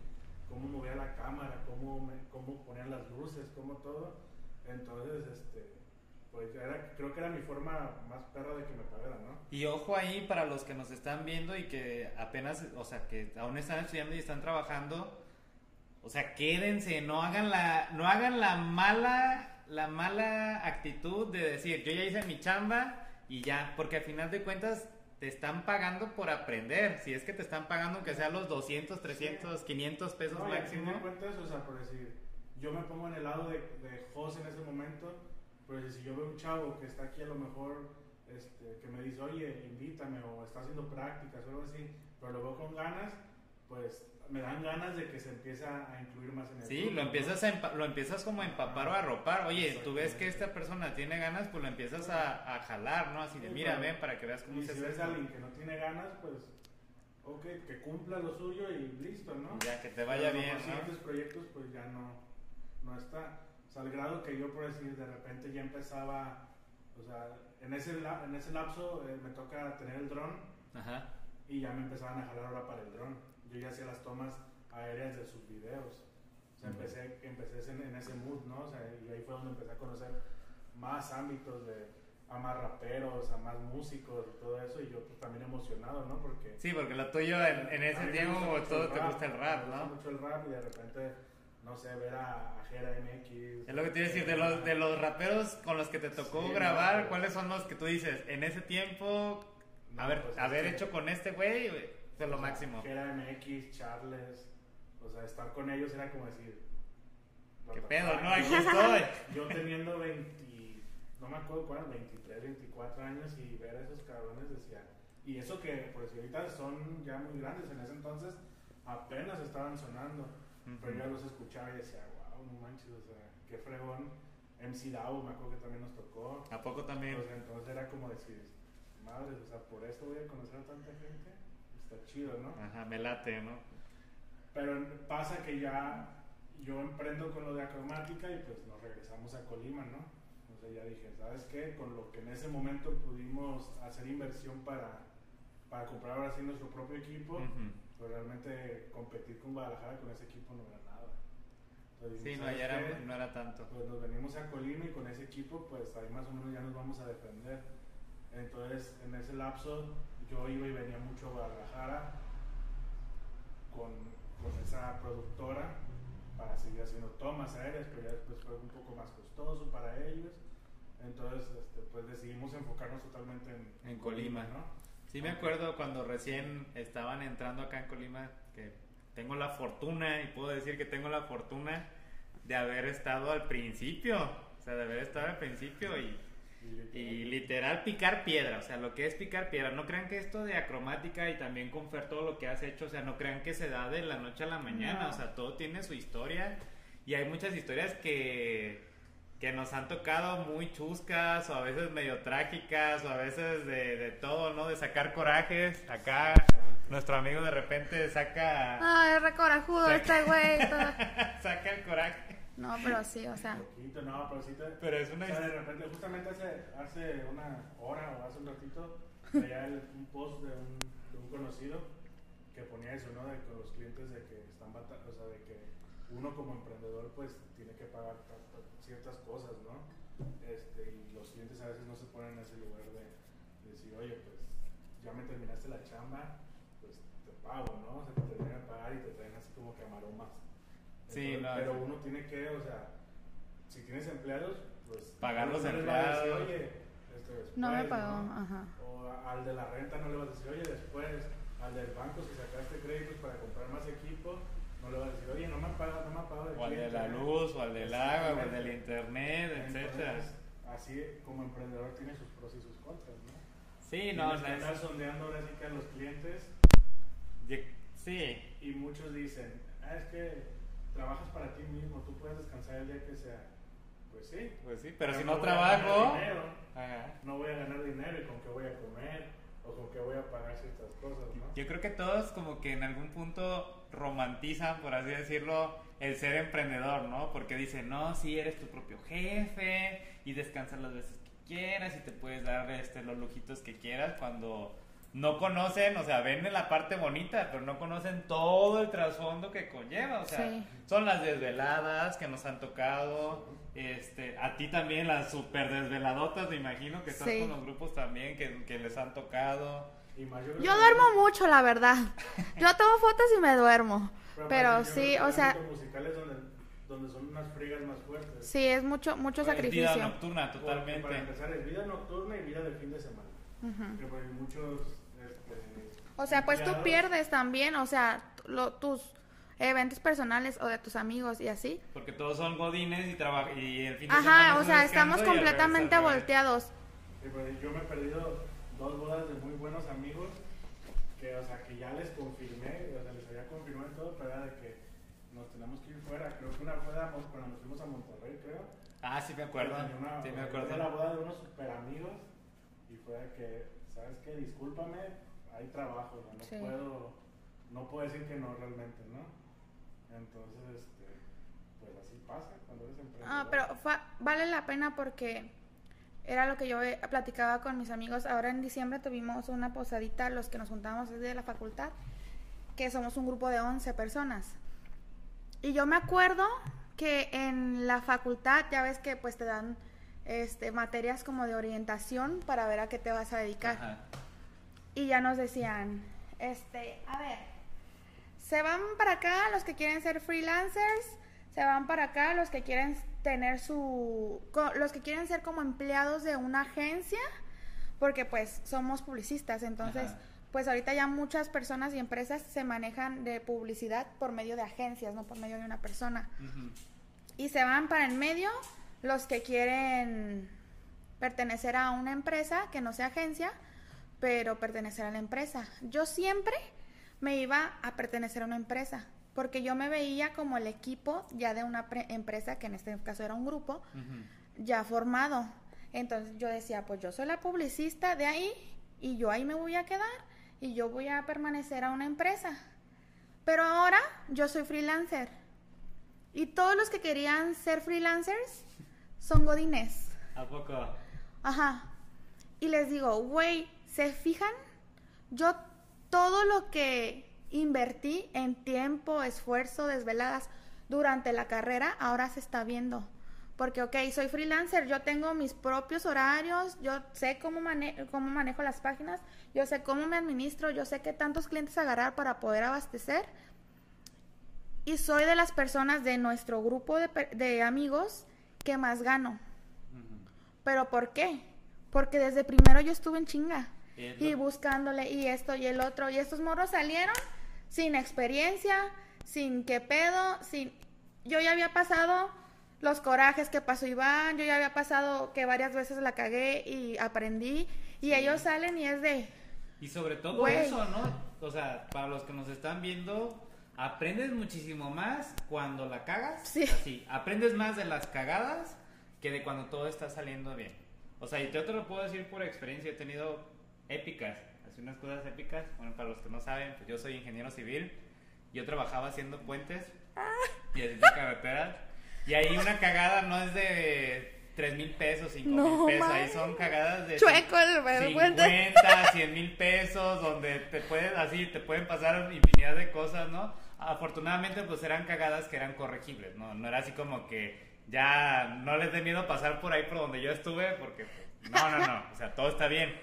cómo movía la cámara, cómo, me, cómo ponía las luces, cómo todo. Entonces, este, pues era, creo que era mi forma más perra de que me pagaran, ¿no? Y ojo ahí para los que nos están viendo y que apenas, o sea, que aún están estudiando y están trabajando, o sea, quédense, no hagan la, no hagan la mala, la mala actitud de decir, yo ya hice mi chamba y ya, porque al final de cuentas te están pagando por aprender, si es que te están pagando aunque sea los 200, 300, 500 pesos No, máximo. de cuentas, o sea, por decir, yo me pongo en el lado de, de Jos en ese momento, pero si yo veo un chavo que está aquí a lo mejor, este, que me dice, oye, invítame, o está haciendo prácticas o algo así, pero lo veo con ganas, pues me dan ganas de que se empiece a a incluir más en el Sí, lo ¿no? empiezas, a empa- lo empiezas como a empapar o a arropar. Oye, tú ves que esta persona tiene ganas, pues lo empiezas a, a jalar, ¿no? Así de, Sí, mira, ven, para que veas cómo Y se si ves a alguien que no tiene ganas, pues, ok, que cumpla lo suyo y listo, ¿no? Ya, que te vaya Pero a bien, ¿no? siguientes proyectos pues ya no, no está. O sea, al grado que yo por decir de repente ya empezaba, o sea, en ese, en ese lapso eh, me toca tener el dron Ajá. y ya me empezaban a jalar ahora para el dron. Yo ya hacía las tomas aéreas de sus videos. O sea, empecé, empecé en, en ese mood, ¿no? O sea, y ahí fue donde empecé a conocer más ámbitos de a más raperos, a más músicos y todo eso, y yo pues, también emocionado, ¿no? Porque... Sí, porque lo tuyo en, en ese tiempo mucho todo te gusta el rap, me gusta ¿no? mucho el rap y de repente, no sé, ver a, a Jera MX. Es lo que te iba a decir, de los, de los raperos con los que te tocó Sí, grabar, no, ¿cuáles son los que tú dices, en ese tiempo, No, haber, pues, es haber que- hecho con este güey, fue lo máximo? Jera MX, Charles, o sea, estar con ellos era como decir... ¿Qué pedo, no? Aquí estoy. Yo teniendo 20, no me acuerdo cuál, 23, 24 años y ver a esos cabrones decía, y eso que por si ahorita son ya muy grandes, en ese entonces apenas estaban sonando, pero yo los escuchaba y decía, wow, no manches, o sea, qué fregón. MC Dao, me acuerdo que también nos tocó. ¿A poco también? Sea, entonces era como decir, madres, o sea, por esto voy a conocer a tanta gente, está chido, ¿no? Ajá, me late, ¿no? Pero pasa que ya yo emprendo con lo de acromática y pues nos regresamos a Colima, ¿no? O sea, ya dije, ¿sabes qué? Con lo que en ese momento pudimos hacer inversión para, para comprar ahora sí nuestro propio equipo, Ujú. pues realmente competir con Guadalajara con ese equipo no era nada. Entonces, Sí, no, ¿sabes ya era, no era tanto. Pues nos venimos a Colima y con ese equipo, pues ahí más o menos ya nos vamos a defender. Entonces, en ese lapso, yo iba y venía mucho a Guadalajara con, con esa productora para seguir haciendo tomas aéreas, pero ya después fue un poco más costoso para ellos. Entonces, este, pues decidimos enfocarnos totalmente en, En Colima. ¿no? Sí me acuerdo cuando recién estaban entrando acá en Colima, que tengo la fortuna, y puedo decir que tengo la fortuna de haber estado al principio, o sea, de haber estado al principio y, Y, literal picar piedra, o sea, lo que es picar piedra. No crean que esto de acromática y también con Fer todo lo que has hecho, o sea, no crean que se da de la noche a la mañana, No. o sea, todo tiene su historia y hay muchas historias que, que nos han tocado muy chuscas o a veces medio trágicas o a veces de, de todo, ¿no? De sacar corajes. Acá nuestro amigo de repente saca, Ay, re corajudo este güey. saca el coraje. No, pero sí, o sea. poquito, no, pero sí te... Pero es una O sea, de repente, justamente hace, hace una hora o hace un ratito, veía el- un post de un, de un conocido que ponía eso, ¿no? De que los clientes de que están bata- o sea, de que uno como emprendedor pues tiene que pagar ta- ta- ciertas cosas, ¿no? Este, y los clientes a veces no se ponen en ese lugar de, de decir, oye, pues ya me terminaste la chamba, pues te pago, ¿no? O sea, te terminan de pagar y te traen así como que a maromas. Sí, Entonces, no, pero uno tiene que, o sea, si tienes empleados, pues Pagar los empleados. oye, este, después, No me pagó, ¿no? ajá. O a- al de la renta no le vas a decir, oye, después, al del banco, si sacaste créditos para comprar más equipo, no le vas a decir, oye, no me ha pagado, no me ha pagado O al de la luz, o al del agua, o al del internet, etcétera. Entonces, así como emprendedor tiene sus pros y sus contras, ¿no? Sí, no, que la- andar sondeando ahora sí que a los clientes Sí, y muchos dicen, ah, es que trabajas para ti mismo, tú puedes descansar el día que sea. Pues sí. pues sí, pero si no ganar trabajo. dinero, Ajá. no voy a ganar dinero y con qué voy a comer o con qué voy a pagar ciertas cosas, ¿no? Yo creo que todos como que en algún punto romantizan, por así decirlo, el ser emprendedor, ¿no? Porque dicen, no, sí, eres tu propio jefe y descansas las veces que quieras y te puedes dar este, los lujitos que quieras cuando no conocen, o sea, ven la parte bonita, pero no conocen todo el trasfondo que conlleva, o sea, Sí. son las desveladas que nos han tocado, este, a ti también las super desveladotas, me imagino que estás Sí. con los grupos también que, que les han tocado. Y más, creo Yo que- duermo mucho, la verdad. Yo tomo fotos y me duermo. Pero creo sí, o sea, ámbito musical es donde, donde son unas frigas más fuertes. sí, es mucho, mucho Es Vida sacrificio. nocturna, Porque Para totalmente. empezar es vida nocturna y vida de fin de semana. Ujú. Que pues muchos... O sea, pues tú pierdes también, o sea, lo- tus eventos personales o de tus amigos y así. Porque todos son godines y trabajan y el fin de Ajá, o sea, estamos completamente volteados. Sí, pues, yo me he perdido dos bodas de muy buenos amigos que, o sea, que ya les confirmé, o sea, les había confirmado y todo, pero era de que nos tenemos que ir fuera. Creo que una fue a Mon- cuando nos fuimos a Monterrey, creo. Ah, sí me acuerdo. Una- Sí me Fue la acuerdo. boda de unos super amigos y fue de que, ¿sabes qué? Discúlpame, hay trabajo, ¿no? No Sí. puedo, no puedo decir que no realmente, ¿no? Entonces, este, pues así pasa cuando eres emprendedor. Ah, pero fa- vale la pena porque era lo que yo eh, platicaba con mis amigos. Ahora en diciembre tuvimos una posadita, los que nos juntábamos desde la facultad, que somos un grupo de 11 personas. Y yo me acuerdo que en la facultad, ya ves que pues te dan este, materias como de orientación para ver a qué te vas a dedicar. Ajá. Y ya nos decían, este, a ver, se van para acá los que quieren ser freelancers, se van para acá los que quieren tener su, los que quieren ser como empleados de una agencia, porque pues somos publicistas, entonces Ajá. pues ahorita ya muchas personas y empresas se manejan de publicidad por medio de agencias, no por medio de una persona. Y se van para el medio los que quieren pertenecer a una empresa que no sea agencia, pero pertenecer a la empresa. Yo siempre me iba a pertenecer a una empresa, porque yo me veía como el equipo ya de una pre- empresa, que en este caso era un grupo, ya formado. Entonces yo decía, pues yo soy la publicista de ahí y yo ahí me voy a quedar y yo voy a permanecer a una empresa. Pero ahora yo soy freelancer. Y todos los que querían ser freelancers son godines. ¿A poco? Ajá. Y les digo, güey, ¿se fijan? Yo todo lo que invertí en tiempo, esfuerzo, desveladas durante la carrera, ahora se está viendo. Porque, ok, soy freelancer, yo tengo mis propios horarios, yo sé cómo, mane- cómo manejo las páginas, yo sé cómo me administro, yo sé qué tantos clientes agarrar para poder abastecer. Y soy de las personas de nuestro grupo de, de amigos que más gano. ¿Pero por qué? Porque desde primero yo estuve en chinga. Y buscándole y esto y el otro. Y estos morros salieron sin experiencia, sin qué pedo, sin... Yo ya había pasado los corajes que pasó Iván, yo ya había pasado que varias veces la cagué y aprendí. Y Sí. ellos salen y es de... Y sobre todo Güey. eso, ¿no? O sea, para los que nos están viendo, aprendes muchísimo más cuando la cagas. Sí. Así, aprendes más de las cagadas que de cuando todo está saliendo bien. O sea, y yo te lo puedo decir por experiencia, he tenido épicas, así unas cosas épicas. Bueno, para los que no saben, pues yo soy ingeniero civil, yo trabajaba haciendo puentes y haciendo carreteras. Y ahí una cagada no es de 3 mil pesos, 5 No, mil pesos, ahí man. son cagadas de Chueco el vergüenza. 50, 100 mil pesos, donde te pueden, así, te pueden pasar infinidad de cosas, ¿no? Afortunadamente, pues eran cagadas que eran corregibles, ¿no? No era así como que ya no les dé miedo pasar por ahí por donde yo estuve, porque pues, no, no, no, o sea, todo está bien.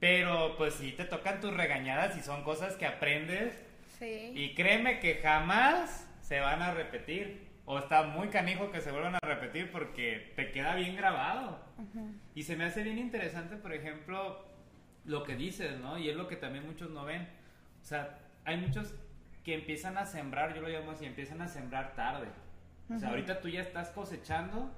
Pero pues sí te tocan tus regañadas y son cosas que aprendes Sí. y créeme que jamás se van a repetir. O está muy canijo que se vuelvan a repetir porque te queda bien grabado. Y se me hace bien interesante, por ejemplo, lo que dices, ¿no? Y es lo que también muchos no ven. O sea, hay muchos que empiezan a sembrar, yo lo llamo así, empiezan a sembrar tarde. O sea, ahorita tú ya estás cosechando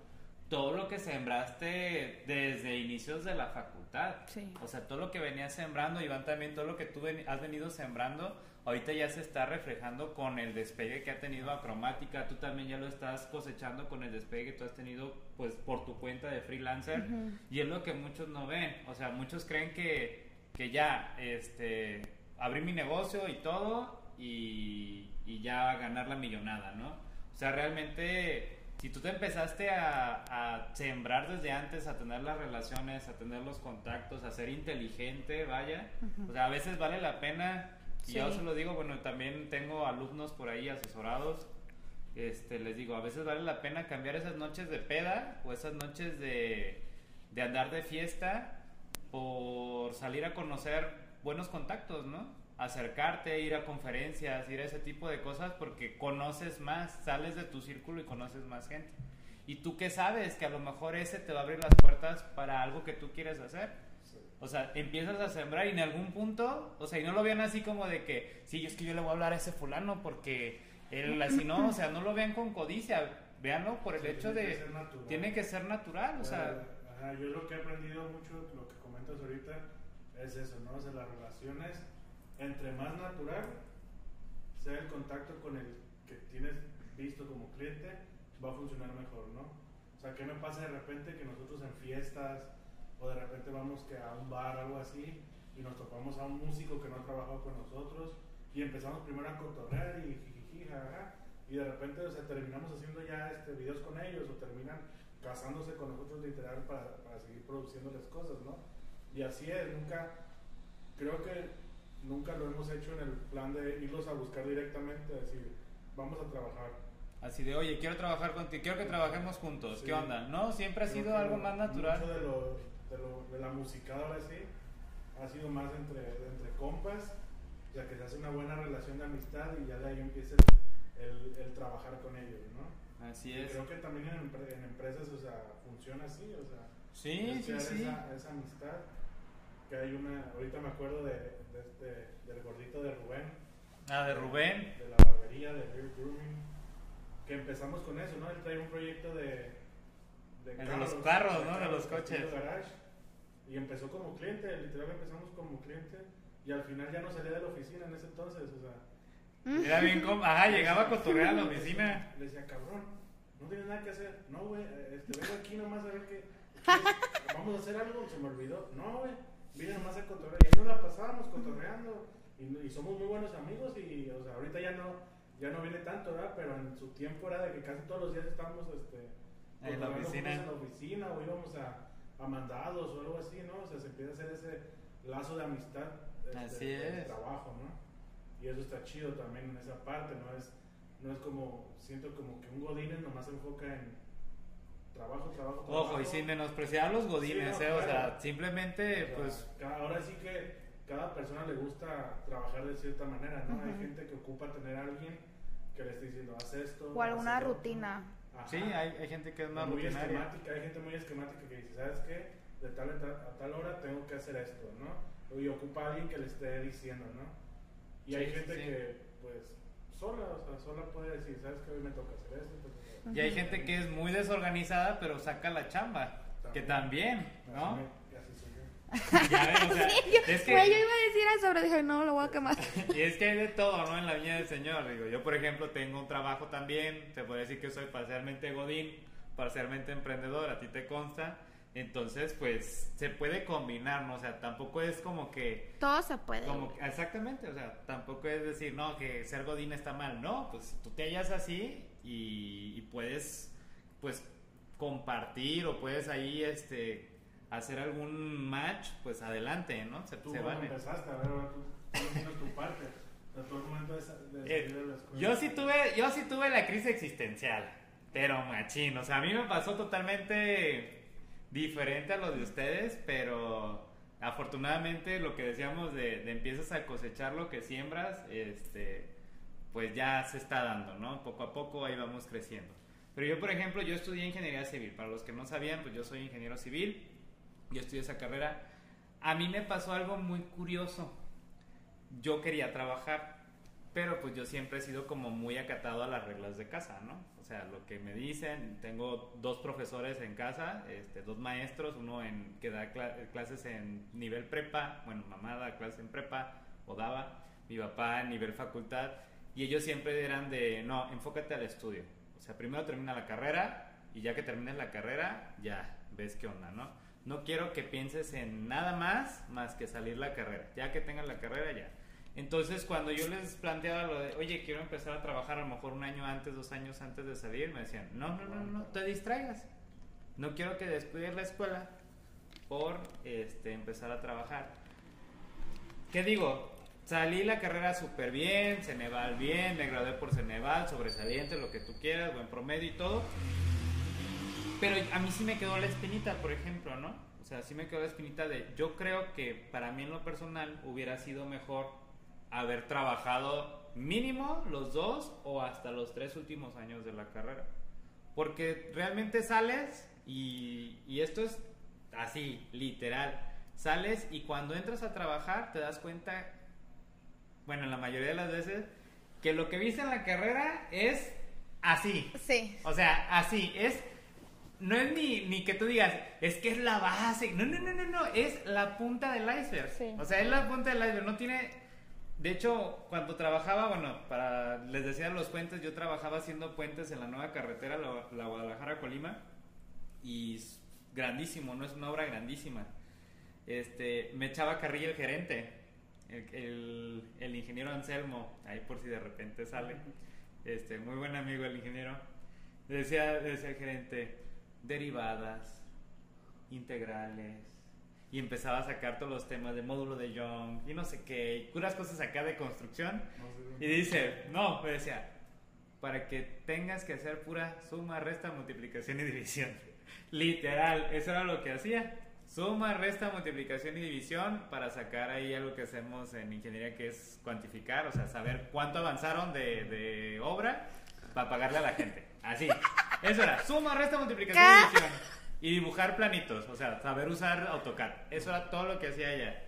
todo lo que sembraste desde inicios de la facultad. Sí. O sea, todo lo que venías sembrando, Iván, también todo lo que tú ven- has venido sembrando, ahorita ya se está reflejando con el despegue que ha tenido Acromática. Tú también ya lo estás cosechando con el despegue que tú has tenido, pues, por tu cuenta de freelancer. Y es lo que muchos no ven. O sea, muchos creen que, que ya, este, abrí mi negocio y todo y, y ya ganar la millonada, ¿no? O sea, realmente si tú te empezaste a, a sembrar desde antes, a tener las relaciones, a tener los contactos, a ser inteligente, vaya, o sea, a veces vale la pena, y yo Sí. se lo digo, bueno, también tengo alumnos por ahí asesorados, este, les digo, a veces vale la pena cambiar esas noches de peda o esas noches de, de andar de fiesta por salir a conocer buenos contactos, ¿no? Acercarte, ir a conferencias, ir a ese tipo de cosas porque conoces más, sales de tu círculo y conoces más gente. ¿Y tú qué sabes? Que a lo mejor ese te va a abrir las puertas para algo que tú quieres hacer. O sea, empiezas a sembrar y en algún punto, o sea, y no lo vean así como de que, sí, es que yo le voy a hablar a ese fulano porque él así no, o sea, no lo vean con codicia, véanlo por el Sí, hecho tiene de, que ser natural. tiene que ser natural, o sea, Ajá, yo lo que he aprendido mucho, lo que comentas ahorita, es eso, ¿no? O sea, las relaciones, entre más natural sea el contacto con el que tienes visto como cliente, va a funcionar mejor, ¿no? O sea, ¿qué me pasa de repente que nosotros en fiestas o de repente vamos que a un bar algo así y nos topamos a un músico que no ha trabajado con nosotros y empezamos primero a cotorrear y jijiji, jajaja, y de repente o terminamos haciendo ya este, videos con ellos o terminan casándose con nosotros literal para, para seguir produciéndoles cosas, ¿no? Y así es, nunca, creo que nunca lo hemos hecho en el plan de irlos a buscar directamente, decir, vamos a trabajar. Así de, oye, quiero trabajar contigo, quiero que trabajemos juntos, Sí. ¿qué onda? No, siempre ha Creo sido algo más natural. Mucho de, lo, de, lo, de la musicada ahora sí ha sido más entre, entre compas, sea que se hace una buena relación de amistad y ya de ahí empieza el, el, el trabajar con ellos, ¿no? Así Y es. Creo que también en, empre- en empresas, o sea, funciona así, o sea, Sí, sí, crear sí. Esa, esa amistad. Que hay una, ahorita me acuerdo de, de este, del gordito de Rubén, Ah, de Rubén. de la barbería, de Real Grooming, que empezamos con eso, ¿no? Él trae un proyecto de... De los carros, ¿no? De los coches. garage, y empezó como cliente, literal empezamos como cliente, y al final ya no salía de la oficina en ese entonces, o sea... Era bien com- Ajá, llegaba a cotorrear a la oficina. Le decía, cabrón, no tienes nada que hacer. No, güey, este, vengo aquí nomás a ver qué. qué- Vamos a hacer algo, se me olvidó. No, güey, vine nomás a cotorrear. Y ahí nos la pasábamos cotorreando. Y, y somos muy buenos amigos. Y, o sea, ahorita ya no, ya no viene tanto, ¿verdad? Pero en su tiempo era de que casi todos los días estábamos, este. En la oficina. juntos En la oficina, o íbamos a, a mandados o algo así, ¿no? O sea, se empieza a hacer ese lazo de amistad. este, Así de trabajo, ¿no? Y eso está chido también en esa parte, ¿no? Es, no es como, siento como que un Godínez nomás se enfoca en trabajo, trabajo, trabajo. Ojo, y sin menospreciar a los godines, Sí, no, ¿eh? O sea, simplemente, O sea, pues, ahora sí que cada persona le gusta trabajar de cierta manera, ¿no? Hay gente que ocupa tener a alguien que le esté diciendo, haz esto. O alguna el otro". rutina. Ajá. sí, hay, hay gente que es más muy rutinaria. esquemática, hay gente muy esquemática que dice, ¿sabes qué? De tal a tal, a tal hora tengo que hacer esto, ¿no? Y ocupa a alguien que le esté diciendo, ¿no? Y hay gente sí. que, pues, sola, o sea, sola puede decir, ¿sabes qué? Hoy me toca hacer esto. me toca hacer esto". Y hay gente que es muy desorganizada, pero saca la chamba. Que también, ¿no? Así soy yo. Ya ven, o sea, es Güey, yo que, iba a decir eso, pero dije, no, lo voy a quemar. y es que hay de todo, ¿no? En la viña del Señor. Digo, yo, por ejemplo, tengo un trabajo también. Se puede decir que soy parcialmente godín, parcialmente emprendedor. A ti te consta. Entonces, pues, se puede combinar, ¿no? O sea, tampoco es como que Todo se puede. Como que- exactamente, o sea, tampoco es decir, no, que ser Godín está mal, no, pues tú te hallas así y, y puedes, pues, compartir o puedes ahí, este, hacer algún match, pues adelante, ¿no? Se, Tú se vale. empezaste, a ver, ahora tú, tú tienes tu parte. De, de Eh, la yo sí tuve, yo sí tuve la crisis existencial, pero machín, o sea, a mí me pasó totalmente diferente a lo de ustedes, pero afortunadamente lo que decíamos de, de empiezas a cosechar lo que siembras, este, pues ya se está dando, ¿no? Poco a poco ahí vamos creciendo. Pero yo, por ejemplo, yo estudié ingeniería civil. Para los que no sabían, pues yo soy ingeniero civil. Yo estudié esa carrera. A mí me pasó algo muy curioso. Yo quería trabajar, pero pues yo siempre he sido como muy acatado a las reglas de casa, ¿no? O sea, lo que me dicen, tengo dos profesores en casa, este, dos maestros, uno en, que da cla- clases en nivel prepa, bueno, mamá da clases en prepa, o daba, mi papá en nivel facultad, y ellos siempre eran de, no, enfócate al estudio. O sea, primero termina la carrera, y ya que termines la carrera, ya ves qué onda, ¿no? No quiero que pienses en nada más más que salir la carrera. Ya que tengas la carrera, ya. Entonces, cuando yo les planteaba lo de, oye, quiero empezar a trabajar a lo mejor un año antes, dos años antes de salir, me decían, no, no, no, no, te distraigas. No quiero que descuides la escuela por este, empezar a trabajar. ¿Qué digo? Salí la carrera súper bien, Ceneval bien, me gradué por Ceneval, sobresaliente, lo que tú quieras, buen promedio y todo. Pero a mí sí me quedó la espinita, por ejemplo, ¿no? O sea, sí me quedó la espinita de, yo creo que para mí en lo personal hubiera sido mejor haber trabajado mínimo los dos o hasta los tres últimos años de la carrera. Porque realmente sales y, y esto es así, literal. Sales y cuando entras a trabajar te das cuenta, bueno, la mayoría de las veces, que lo que viste en la carrera es así. Sí. O sea, así, es. No es ni, ni que tú digas, es que es la base. No, no, no, no, no. Es la punta del iceberg. Sí. O sea, es la punta del iceberg. No tiene. De hecho, cuando trabajaba, bueno, para. Les decía los puentes, yo trabajaba haciendo puentes en la nueva carretera, la, la Guadalajara-Colima. Y es grandísimo, ¿no? Es una obra grandísima. Este, me echaba carrilla el gerente, el, el, el ingeniero Anselmo, ahí por si de repente sale. Este, muy buen amigo el ingeniero. Decía, decía el gerente, derivadas, integrales. Y empezaba a sacar todos los temas de módulo de Young y no sé qué, y puras cosas acá de construcción. No sé, Y dice, no, me decía, para que tengas que hacer pura suma, resta, multiplicación y división. Literal, eso era lo que hacía. Suma, resta, multiplicación y división para sacar ahí algo que hacemos en ingeniería que es cuantificar, o sea, saber cuánto avanzaron de, de obra para pagarle a la gente. Así. Eso era, suma, resta, multiplicación y división. Y dibujar planitos, o sea, saber usar AutoCAD. Eso era todo lo que hacía ella.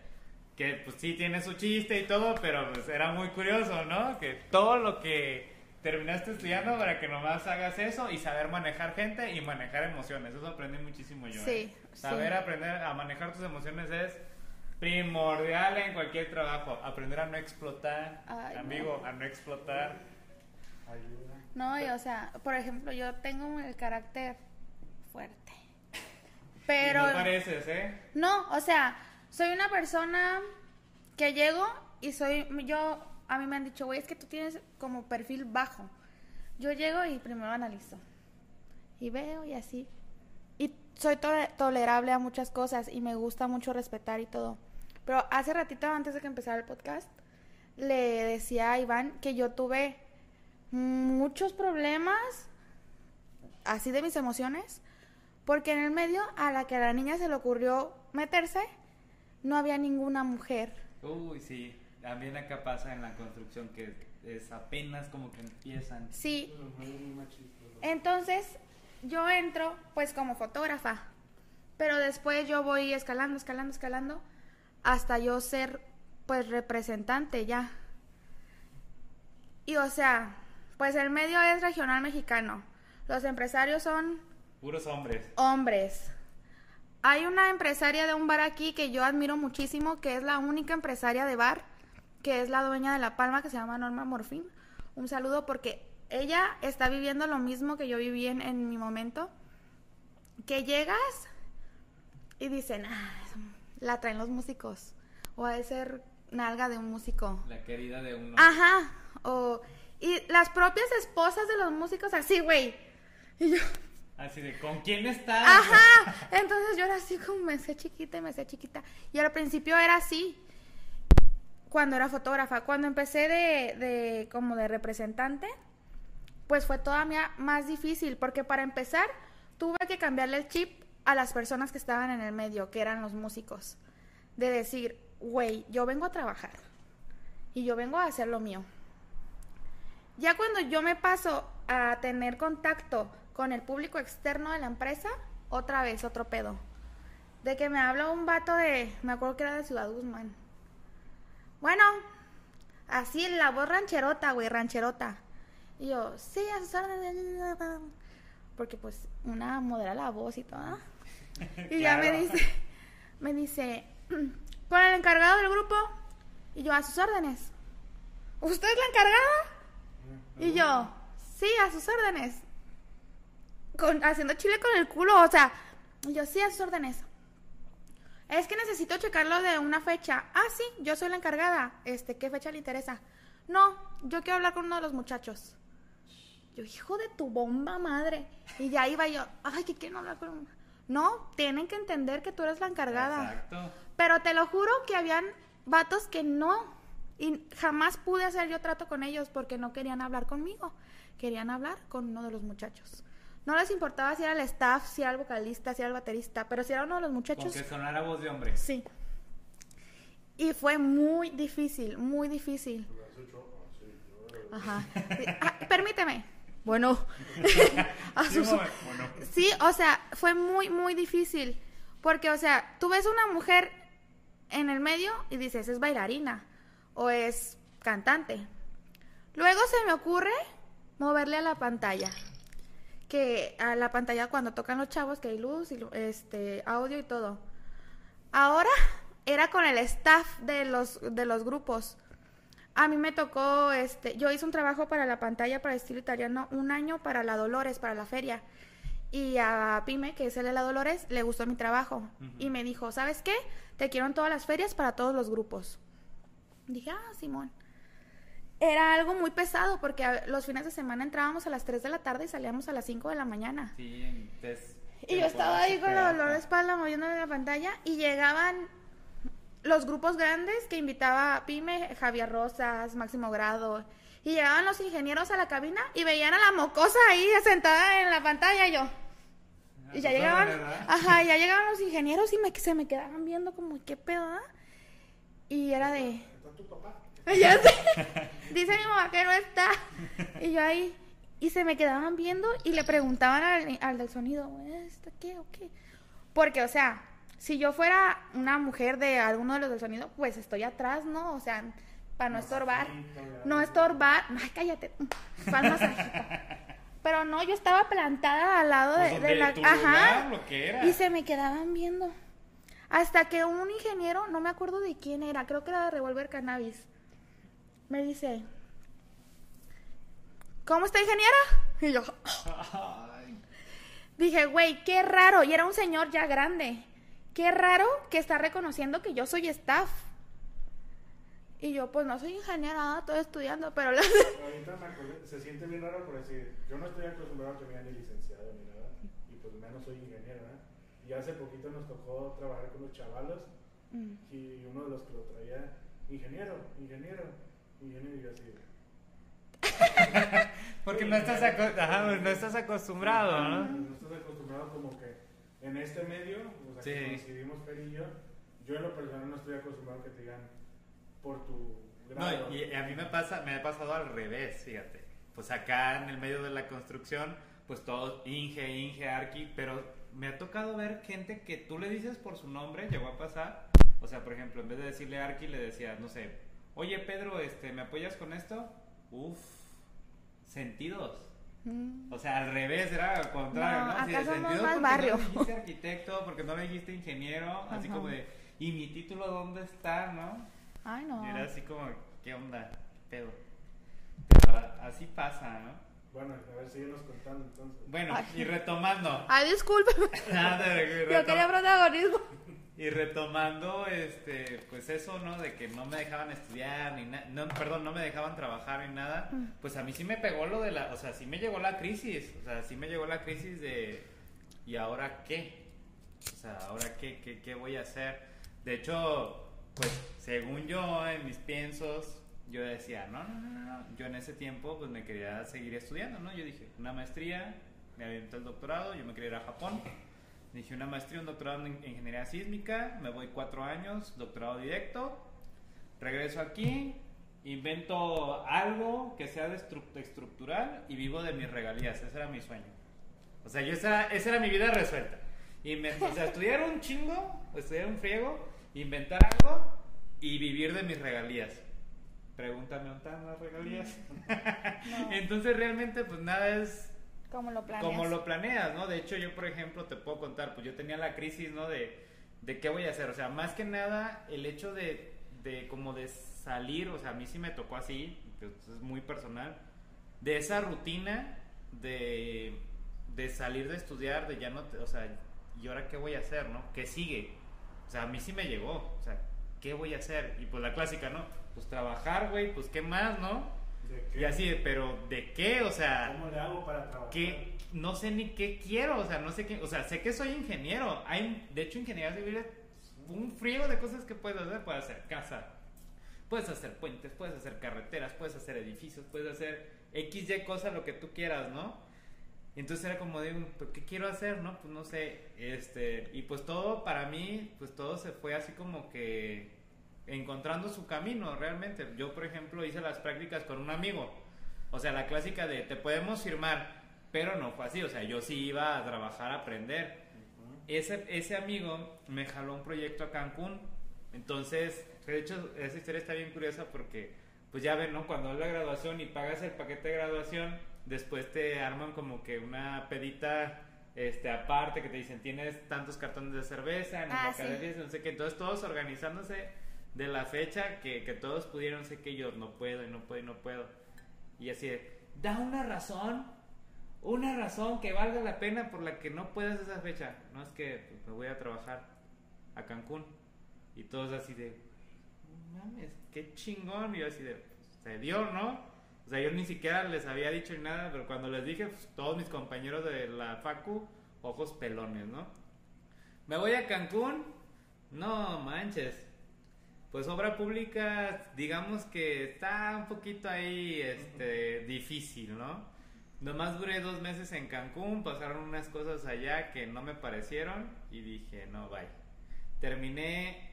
Que pues sí tiene su chiste y todo, pero pues era muy curioso, ¿no? Que todo lo que terminaste estudiando para que nomás hagas eso y saber manejar gente y manejar emociones. Eso aprendí muchísimo yo. Sí, ¿eh? Saber sí. aprender a manejar tus emociones es primordial en cualquier trabajo. Aprender a no explotar, Ay, amigo, no. a no explotar. Ayuda. No, y o sea, por ejemplo, yo tengo el carácter fuerte. Pero no pareces, ¿eh? no, o sea, soy una persona que llego y soy yo a mí me han dicho, "Güey, es que tú tienes como perfil bajo." Yo llego y primero analizo. Y veo y así. Y soy tole- tolerable a muchas cosas y me gusta mucho respetar y todo. Pero hace ratito antes de que empezara el podcast le decía a Iván que yo tuve muchos problemas así de mis emociones, porque en el medio a la que a la niña se le ocurrió meterse, no había ninguna mujer. Uy, sí. También acá pasa en la construcción que es apenas como que empiezan. Sí, entonces yo entro pues como fotógrafa, pero después yo voy escalando, escalando, escalando, hasta yo ser pues representante ya. Y o sea, pues el medio es regional mexicano. Los empresarios son Puros hombres. hombres. Hay una empresaria de un bar aquí que yo admiro muchísimo, que es la única empresaria de bar, que es la dueña de La Palma, que se llama Norma Morfín. Un saludo porque ella está viviendo lo mismo que yo viví en, en mi momento. Que llegas y dicen, ah, la traen los músicos. O ha de ser nalga de un músico. La querida de uno. Ajá. O, y las propias esposas de los músicos así, güey. Y yo, Así de, ¿con quién estás? Ajá. Entonces yo era así como me sé chiquita y me sé chiquita. Y al principio era así. Cuando era fotógrafa. Cuando empecé de, de como de representante, pues fue todavía más difícil. Porque para empezar, tuve que cambiarle el chip a las personas que estaban en el medio, que eran los músicos. De decir, güey, yo vengo a trabajar. Y yo vengo a hacer lo mío. Ya cuando yo me paso a tener contacto con el público externo de la empresa, otra vez otro pedo. De que me habla un vato de, me acuerdo que era de Ciudad Guzmán. Bueno, así la voz rancherota, güey, rancherota. Y yo, sí, a sus órdenes. Porque pues una modera la voz y todo. Y ya me dice, me dice, con el encargado del grupo. Y yo, a sus órdenes. ¿Usted es la encargada? Y yo, sí, a sus órdenes. Con, haciendo chile con el culo, o sea, yo, sí, a sus órdenes. Es que necesito checarlo de una fecha. Ah, sí, yo soy la encargada. Este, ¿qué fecha le interesa? No, yo quiero hablar con uno de los muchachos. Yo, hijo de tu bomba madre. Y ya iba yo, ay, que quieren hablar con No, tienen que entender que tú eres la encargada. Exacto. Pero te lo juro que habían vatos que no. Y jamás pude hacer yo trato con ellos porque no querían hablar conmigo. Querían hablar con uno de los muchachos. No les importaba si era el staff, si era el vocalista, si era el baterista, pero si era uno de los muchachos. que sonara voz de hombre. Sí. Y fue muy difícil, muy difícil. Ajá. Sí. Ah, permíteme. A. Bueno, Sí, o sea, fue muy, muy difícil. Porque, o sea, tú ves una mujer en el medio y dices, es bailarina o es cantante. Luego se me ocurre moverle a la pantalla. Que a la pantalla cuando tocan los chavos, que hay luz, y, este, audio y todo. Ahora era con el staff de los, de los grupos. A mí me tocó, este, yo hice un trabajo para la pantalla para estilo italiano un año para la Dolores, para la feria. Y a Pime, que es el de la Dolores, le gustó mi trabajo. Y me dijo, ¿sabes qué? Te quiero en todas las ferias para todos los grupos. Dije, ah, Simón. Era algo muy pesado porque a- los fines de semana entrábamos a las 3 de la tarde y salíamos a las 5 de la mañana. sí, en test- Y yo estaba ahí con temporada dolor de espalda moviéndole la pantalla y llegaban los grupos grandes que invitaba Pime, Javier Rosas, Máximo Grado, Y llegaban los ingenieros a la cabina y veían a la mocosa ahí sentada en la pantalla y yo. Y ya Pues, llegaban, ajá, ya llegaban los ingenieros y me, se me quedaban viendo como, ¿qué pedo? ah?" Y era de, ¿Está tu papá? ya sé. Dice mi mamá que no está. Y yo ahí. Y se me quedaban viendo y le preguntaban al, al del sonido, ¿esto qué o qué? Porque, o sea, si yo fuera una mujer de alguno de los del sonido, pues estoy atrás, ¿no? O sea, para no estorbar. No estorbar. Ay, cállate. ¿Cuál masajito? Pero no, yo estaba plantada al lado de, Pues de donde la. Ajá. lugar. Y se me quedaban viendo. Hasta que un ingeniero, no me acuerdo de quién era, creo que era de Revolver Cannabis, me dice, ¿cómo está ingeniera? Y yo dije, güey, qué raro. Y era un señor ya grande. Qué raro que está reconociendo que yo soy staff. Y yo, pues no soy ingeniera, estoy estudiando, pero... la- Ahorita me se siente bien raro por decir, yo no estoy acostumbrado a que me ni licenciado ni nada, y pues menos soy ingeniero, ¿eh? Y hace poquito nos tocó trabajar con los chavalos, Mm. y uno de los que lo traía, ingeniero, ingeniero, y yo así, Porque no estás, ajá, pues no estás acostumbrado, ¿no? no estás acostumbrado como que en este medio, o sea, Sí. que coincidimos Fer y yo, yo en lo personal no estoy acostumbrado a que te digan por tu grado. No, y a mí me pasa, me ha pasado al revés, fíjate. Pues acá en el medio de la construcción, pues todos Inge, Inge, Arqui, pero me ha tocado ver gente que tú le dices por su nombre, llegó a pasar. O sea, por ejemplo, en vez de decirle Arqui, le decías, no sé, oye Pedro, este, ¿me apoyas con esto? Uf, sentidos. Mm. O sea, al revés, era al contrario, No, ¿no? Así acá de somos sentido más porque barrio. no dijiste arquitecto, porque no le dijiste ingeniero, así Ajá. como de, ¿y mi título dónde está, no? Ay, no. Era así como, ¿qué onda? Pedo. Pero así pasa, ¿no? Bueno, a ver, síguenos contando entonces. Bueno, Ay. y retomando. Ay. Nada, y Yo quería protagonismo. Y retomando, este, pues eso, ¿no? De que no me dejaban estudiar ni nada, no, perdón, no me dejaban trabajar ni nada. Mm. Pues a mí sí me pegó lo de la, o sea, sí me llegó la crisis, o sea, sí me llegó la crisis de, ¿y ahora qué? O sea, ¿ahora qué, qué, qué voy a hacer? De hecho, pues según yo, en mis piensos, yo decía, no, no, no, no, no. yo en ese tiempo pues me quería seguir estudiando, ¿no? Yo dije, una maestría, me aventé el doctorado, yo me quería ir a Japón. Dije una maestría, un doctorado en ingeniería sísmica, me voy cuatro años, doctorado directo, regreso aquí, invento algo que sea de estru- estructural y vivo de mis regalías, ese era mi sueño. O sea, yo esa, esa era mi vida resuelta. Y me, o sea, estudiar un chingo, estudiar un friego, inventar algo y vivir de mis regalías. Pregúntame dónde están las regalías. No. Entonces realmente pues nada es Como lo planeas. como lo planeas, ¿no? De hecho, yo, por ejemplo, te puedo contar, pues yo tenía la crisis, ¿no? De, de qué voy a hacer. O sea, más que nada, el hecho de, de como de salir, o sea, a mí sí me tocó así, pues, es muy personal, de esa rutina de, de salir de estudiar, de ya no, te- o sea, ¿y ahora qué voy a hacer, no? ¿Qué sigue? O sea, a mí sí me llegó, o sea, ¿qué voy a hacer? Y pues la clásica, ¿no? Pues trabajar, güey, pues qué más, ¿no? ¿De qué? Y así, pero ¿de qué? O sea, ¿Cómo le hago para trabajar? que no sé ni qué quiero, o sea, no sé qué, o sea, sé que soy ingeniero. Hay, de hecho, ingeniería civil es un frío de cosas que puedes hacer. Puedes hacer casa, puedes hacer puentes, puedes hacer carreteras, puedes hacer edificios, puedes hacer X, Y cosas, lo que tú quieras, ¿no? Entonces era como digo, ¿pero ¿qué quiero hacer, no? Pues no sé, este, y pues todo para mí, pues todo se fue así como que encontrando su camino realmente. Yo, por ejemplo, hice las prácticas con un amigo. O sea, la clásica de te podemos firmar, pero no fue así. O sea, yo sí iba a trabajar, a aprender. Ese, ese amigo me jaló un proyecto a Cancún. Entonces, de hecho, esa historia está bien curiosa porque, pues ya ven, ¿no? Cuando es la graduación y pagas el paquete de graduación, después te arman como que una pedita este, aparte que te dicen, tienes tantos cartones de cerveza, en Ah, mercadería, no sé qué. Entonces, todos organizándose de la fecha que, que todos pudieron, sé que yo no puedo y no puedo y no puedo. Y así de, da una razón, una razón que valga la pena por la que no puedas esa fecha. No es que pues, me voy a trabajar a Cancún. Y todos así de, "No mames, qué chingón. Y yo así de, "Pues, se dio, ¿no? O sea, yo ni siquiera les había dicho ni nada, pero cuando les dije, pues, todos mis compañeros de la Facu, ojos pelones, ¿no? Me voy a Cancún, no manches. Pues obra pública, digamos que está un poquito ahí este, difícil, ¿no? Nomás duré dos meses en Cancún, pasaron unas cosas allá que no me parecieron y dije, no, bye. Terminé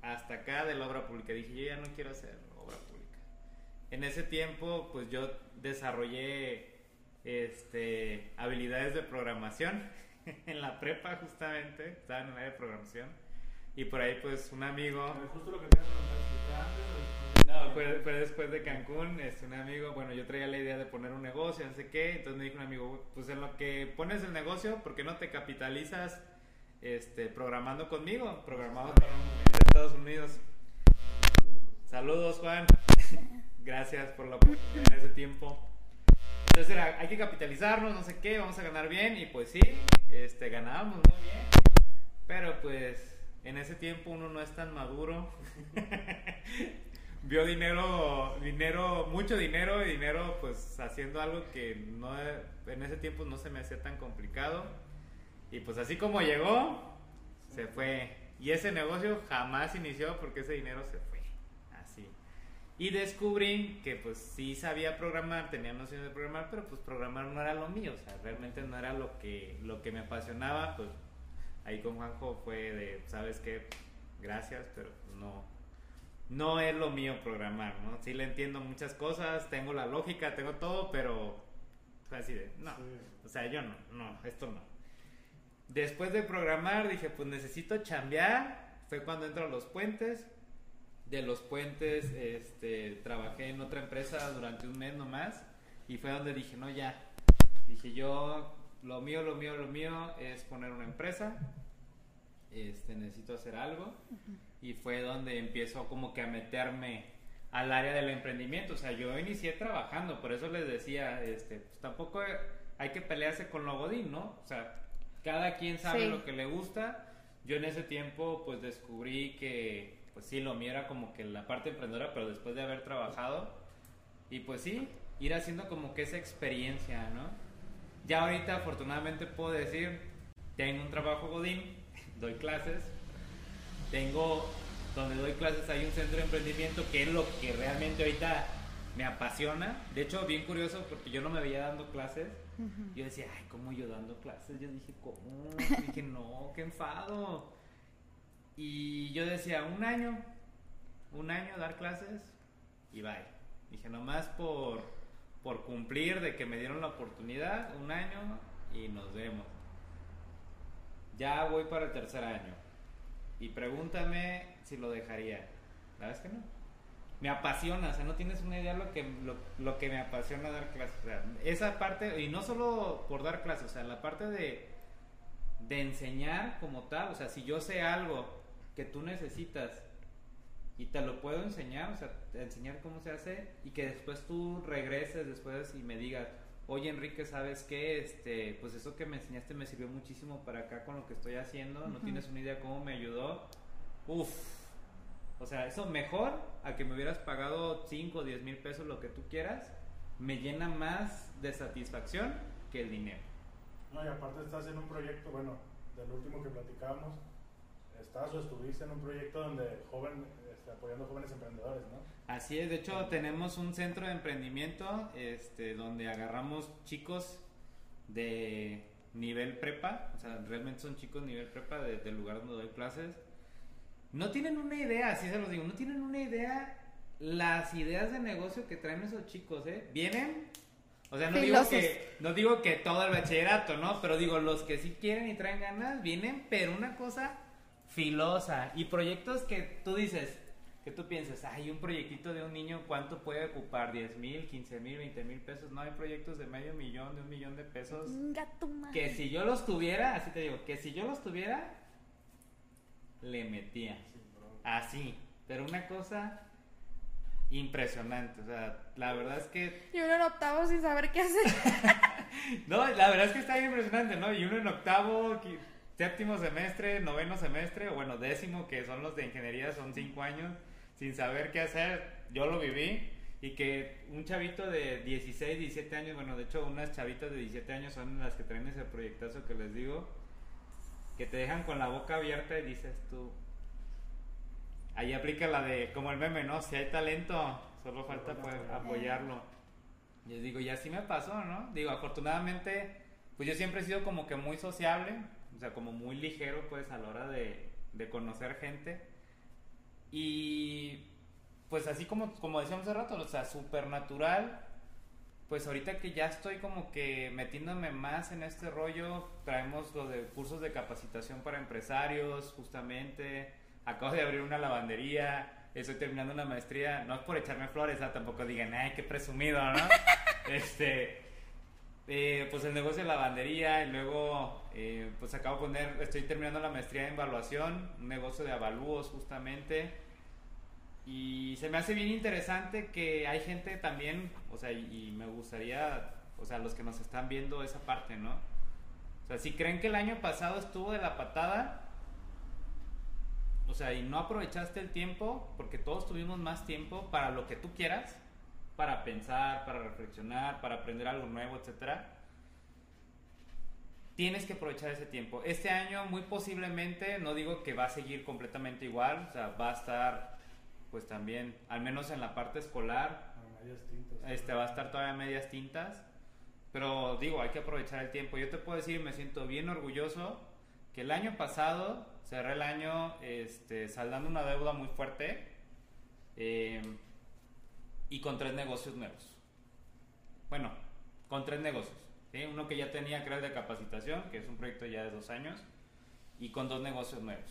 hasta acá de la obra pública. Dije, yo ya no quiero hacer obra pública. En ese tiempo, pues yo desarrollé este, habilidades de programación en la prepa justamente, estaba en el área de programación. Y por ahí pues un amigo... Justo lo que te No, fue, fue después de Cancún, este, un amigo, bueno, yo traía la idea de poner un negocio, no sé qué, entonces me dijo un amigo, pues en lo que pones el negocio, ¿por qué no te capitalizas este, programando conmigo? Programamos para un de Estados Unidos. Saludos, Juan. Gracias por la oportunidad en ese tiempo. Entonces era, hay que capitalizarnos, no sé qué, vamos a ganar bien, y pues sí, este, ganábamos muy bien, pero pues en ese tiempo uno no es tan maduro. Vio dinero, dinero, mucho dinero y dinero pues haciendo algo que no en ese tiempo no se me hacía tan complicado. Y pues así como llegó, se fue. Y ese negocio jamás inició porque ese dinero se fue. Así. Y descubrí que pues sí sabía programar, tenía nociones de programar, pero pues programar no era lo mío, o sea, realmente no era lo que, lo que me apasionaba, pues ahí con Juanjo fue de, ¿sabes qué? Gracias, pero no, no es lo mío programar, ¿no? Sí le entiendo muchas cosas, tengo la lógica, tengo todo, pero fue así de, no, Sí. o sea, yo no, no, esto no. Después de programar dije, pues necesito chambear, fue cuando entro a los puentes, de los puentes este, trabajé en otra empresa durante un mes nomás y fue donde dije, no, ya, dije yo, lo mío, lo mío, lo mío es poner una empresa, este, necesito hacer algo y fue donde empiezo como que a meterme al área del emprendimiento, o sea, yo inicié trabajando, por eso les decía, este, pues tampoco hay que pelearse con lo godín, ¿no? O sea, cada quien sabe Sí. lo que le gusta. Yo en ese tiempo pues descubrí que pues sí, lo mío era como que la parte emprendedora, pero después de haber trabajado y pues sí, ir haciendo como que esa experiencia, ¿no? Ya ahorita afortunadamente puedo decir, tengo un trabajo godín, doy clases, tengo donde doy clases hay un centro de emprendimiento que es lo que realmente ahorita me apasiona. De hecho, bien curioso porque yo no me veía dando clases. Yo decía, ay, ¿cómo yo dando clases? Yo dije, ¿cómo? dije, no, qué enfado. Y yo decía, un año, un año dar clases y bye. Dije, nomás por, por cumplir de que me dieron la oportunidad, un año y nos vemos. Ya voy para el tercer año. Y pregúntame si lo dejaría. La verdad es que no. Me apasiona, o sea, no tienes una idea lo que, lo, lo que me apasiona dar clases. Esa parte, y no solo por dar clases, o sea, la parte de, de enseñar como tal, o sea, si yo sé algo que tú necesitas y te lo puedo enseñar, o sea, te- enseñar cómo se hace y que después tú regreses después y me digas, oye Enrique, ¿sabes qué? Este, pues eso que me enseñaste me sirvió muchísimo para acá con lo que estoy haciendo, no Ujú. tienes una idea cómo me ayudó. Uf, o sea, eso mejor a que me hubieras pagado 5 o 10 mil pesos, lo que tú quieras, me llena más de satisfacción que el dinero. No, y aparte estás en un proyecto, bueno, del último que platicábamos, estás o estuviste en un proyecto donde joven, apoyando jóvenes emprendedores, ¿no? Así es, de hecho tenemos un centro de emprendimiento este, donde agarramos chicos de nivel prepa, o sea, realmente son chicos nivel prepa de- del lugar donde doy clases. No tienen una idea, así se los digo, no tienen una idea las ideas de negocio que traen esos chicos, ¿eh? Vienen, o sea, no digo, que, no digo que todo el bachillerato, ¿no? Pero digo, los que sí quieren y traen ganas, vienen, pero una cosa filosa y proyectos que tú dices, que tú piensas, ay, un proyectito de un niño, ¿cuánto puede ocupar? ¿10 mil, 15 mil, 20 mil pesos? No, hay proyectos de medio millón, de un millón de pesos. Que si yo los tuviera, así te digo, que si yo los tuviera, le metía. Así. Pero una cosa impresionante. O sea, la verdad es que. Y uno en octavo sin saber qué hacer. No, la verdad es que está bien impresionante, ¿no? Y uno en octavo, séptimo semestre, noveno semestre, o bueno, décimo, que son los de ingeniería, son cinco años, sin saber qué hacer. Yo lo viví. Y que un chavito de 16, 17 años, bueno, de hecho, unas chavitas de 17 años son las que traen ese proyectazo que les digo, que te dejan con la boca abierta y dices tú, ahí aplica la de, como el meme, ¿no? Si hay talento, solo falta pues, apoyarlo. Y les digo, y así me pasó, ¿no? Digo, afortunadamente, pues yo siempre he sido como que muy sociable, o sea, como muy ligero, pues, a la hora de, de conocer gente. Y pues así como, como decíamos hace rato, o sea, súper natural. Pues ahorita que ya estoy como que metiéndome más en este rollo, traemos lo de cursos de capacitación para empresarios, justamente. Acabo de abrir una lavandería, estoy terminando una maestría, no es por echarme flores, ¿ah? tampoco digan, ay, qué presumido, ¿no? este, eh, pues el negocio de lavandería y luego, eh, pues acabo de poner, estoy terminando la maestría en evaluación, un negocio de avalúos justamente. Y se me hace bien interesante que hay gente también, o sea, y, y me gustaría, o sea, los que nos están viendo esa parte, ¿no? O sea, si creen que el año pasado estuvo de la patada, o sea, y no aprovechaste el tiempo, porque todos tuvimos más tiempo para lo que tú quieras, para pensar, para reflexionar, para aprender algo nuevo, etcétera. Tienes que aprovechar ese tiempo. Este año muy posiblemente, no digo que va a seguir completamente igual, o sea, va a estar pues también, al menos en la parte escolar, A medias tintas. este va a estar todavía medias tintas, pero digo, hay que aprovechar el tiempo. Yo te puedo decir, me siento bien orgulloso que el año pasado cerré el año este, saldando una deuda muy fuerte eh, y con tres negocios nuevos. Bueno, con tres negocios. ¿sí? Uno que ya tenía, creo, de capacitación, que es un proyecto ya de dos años, y con dos negocios nuevos.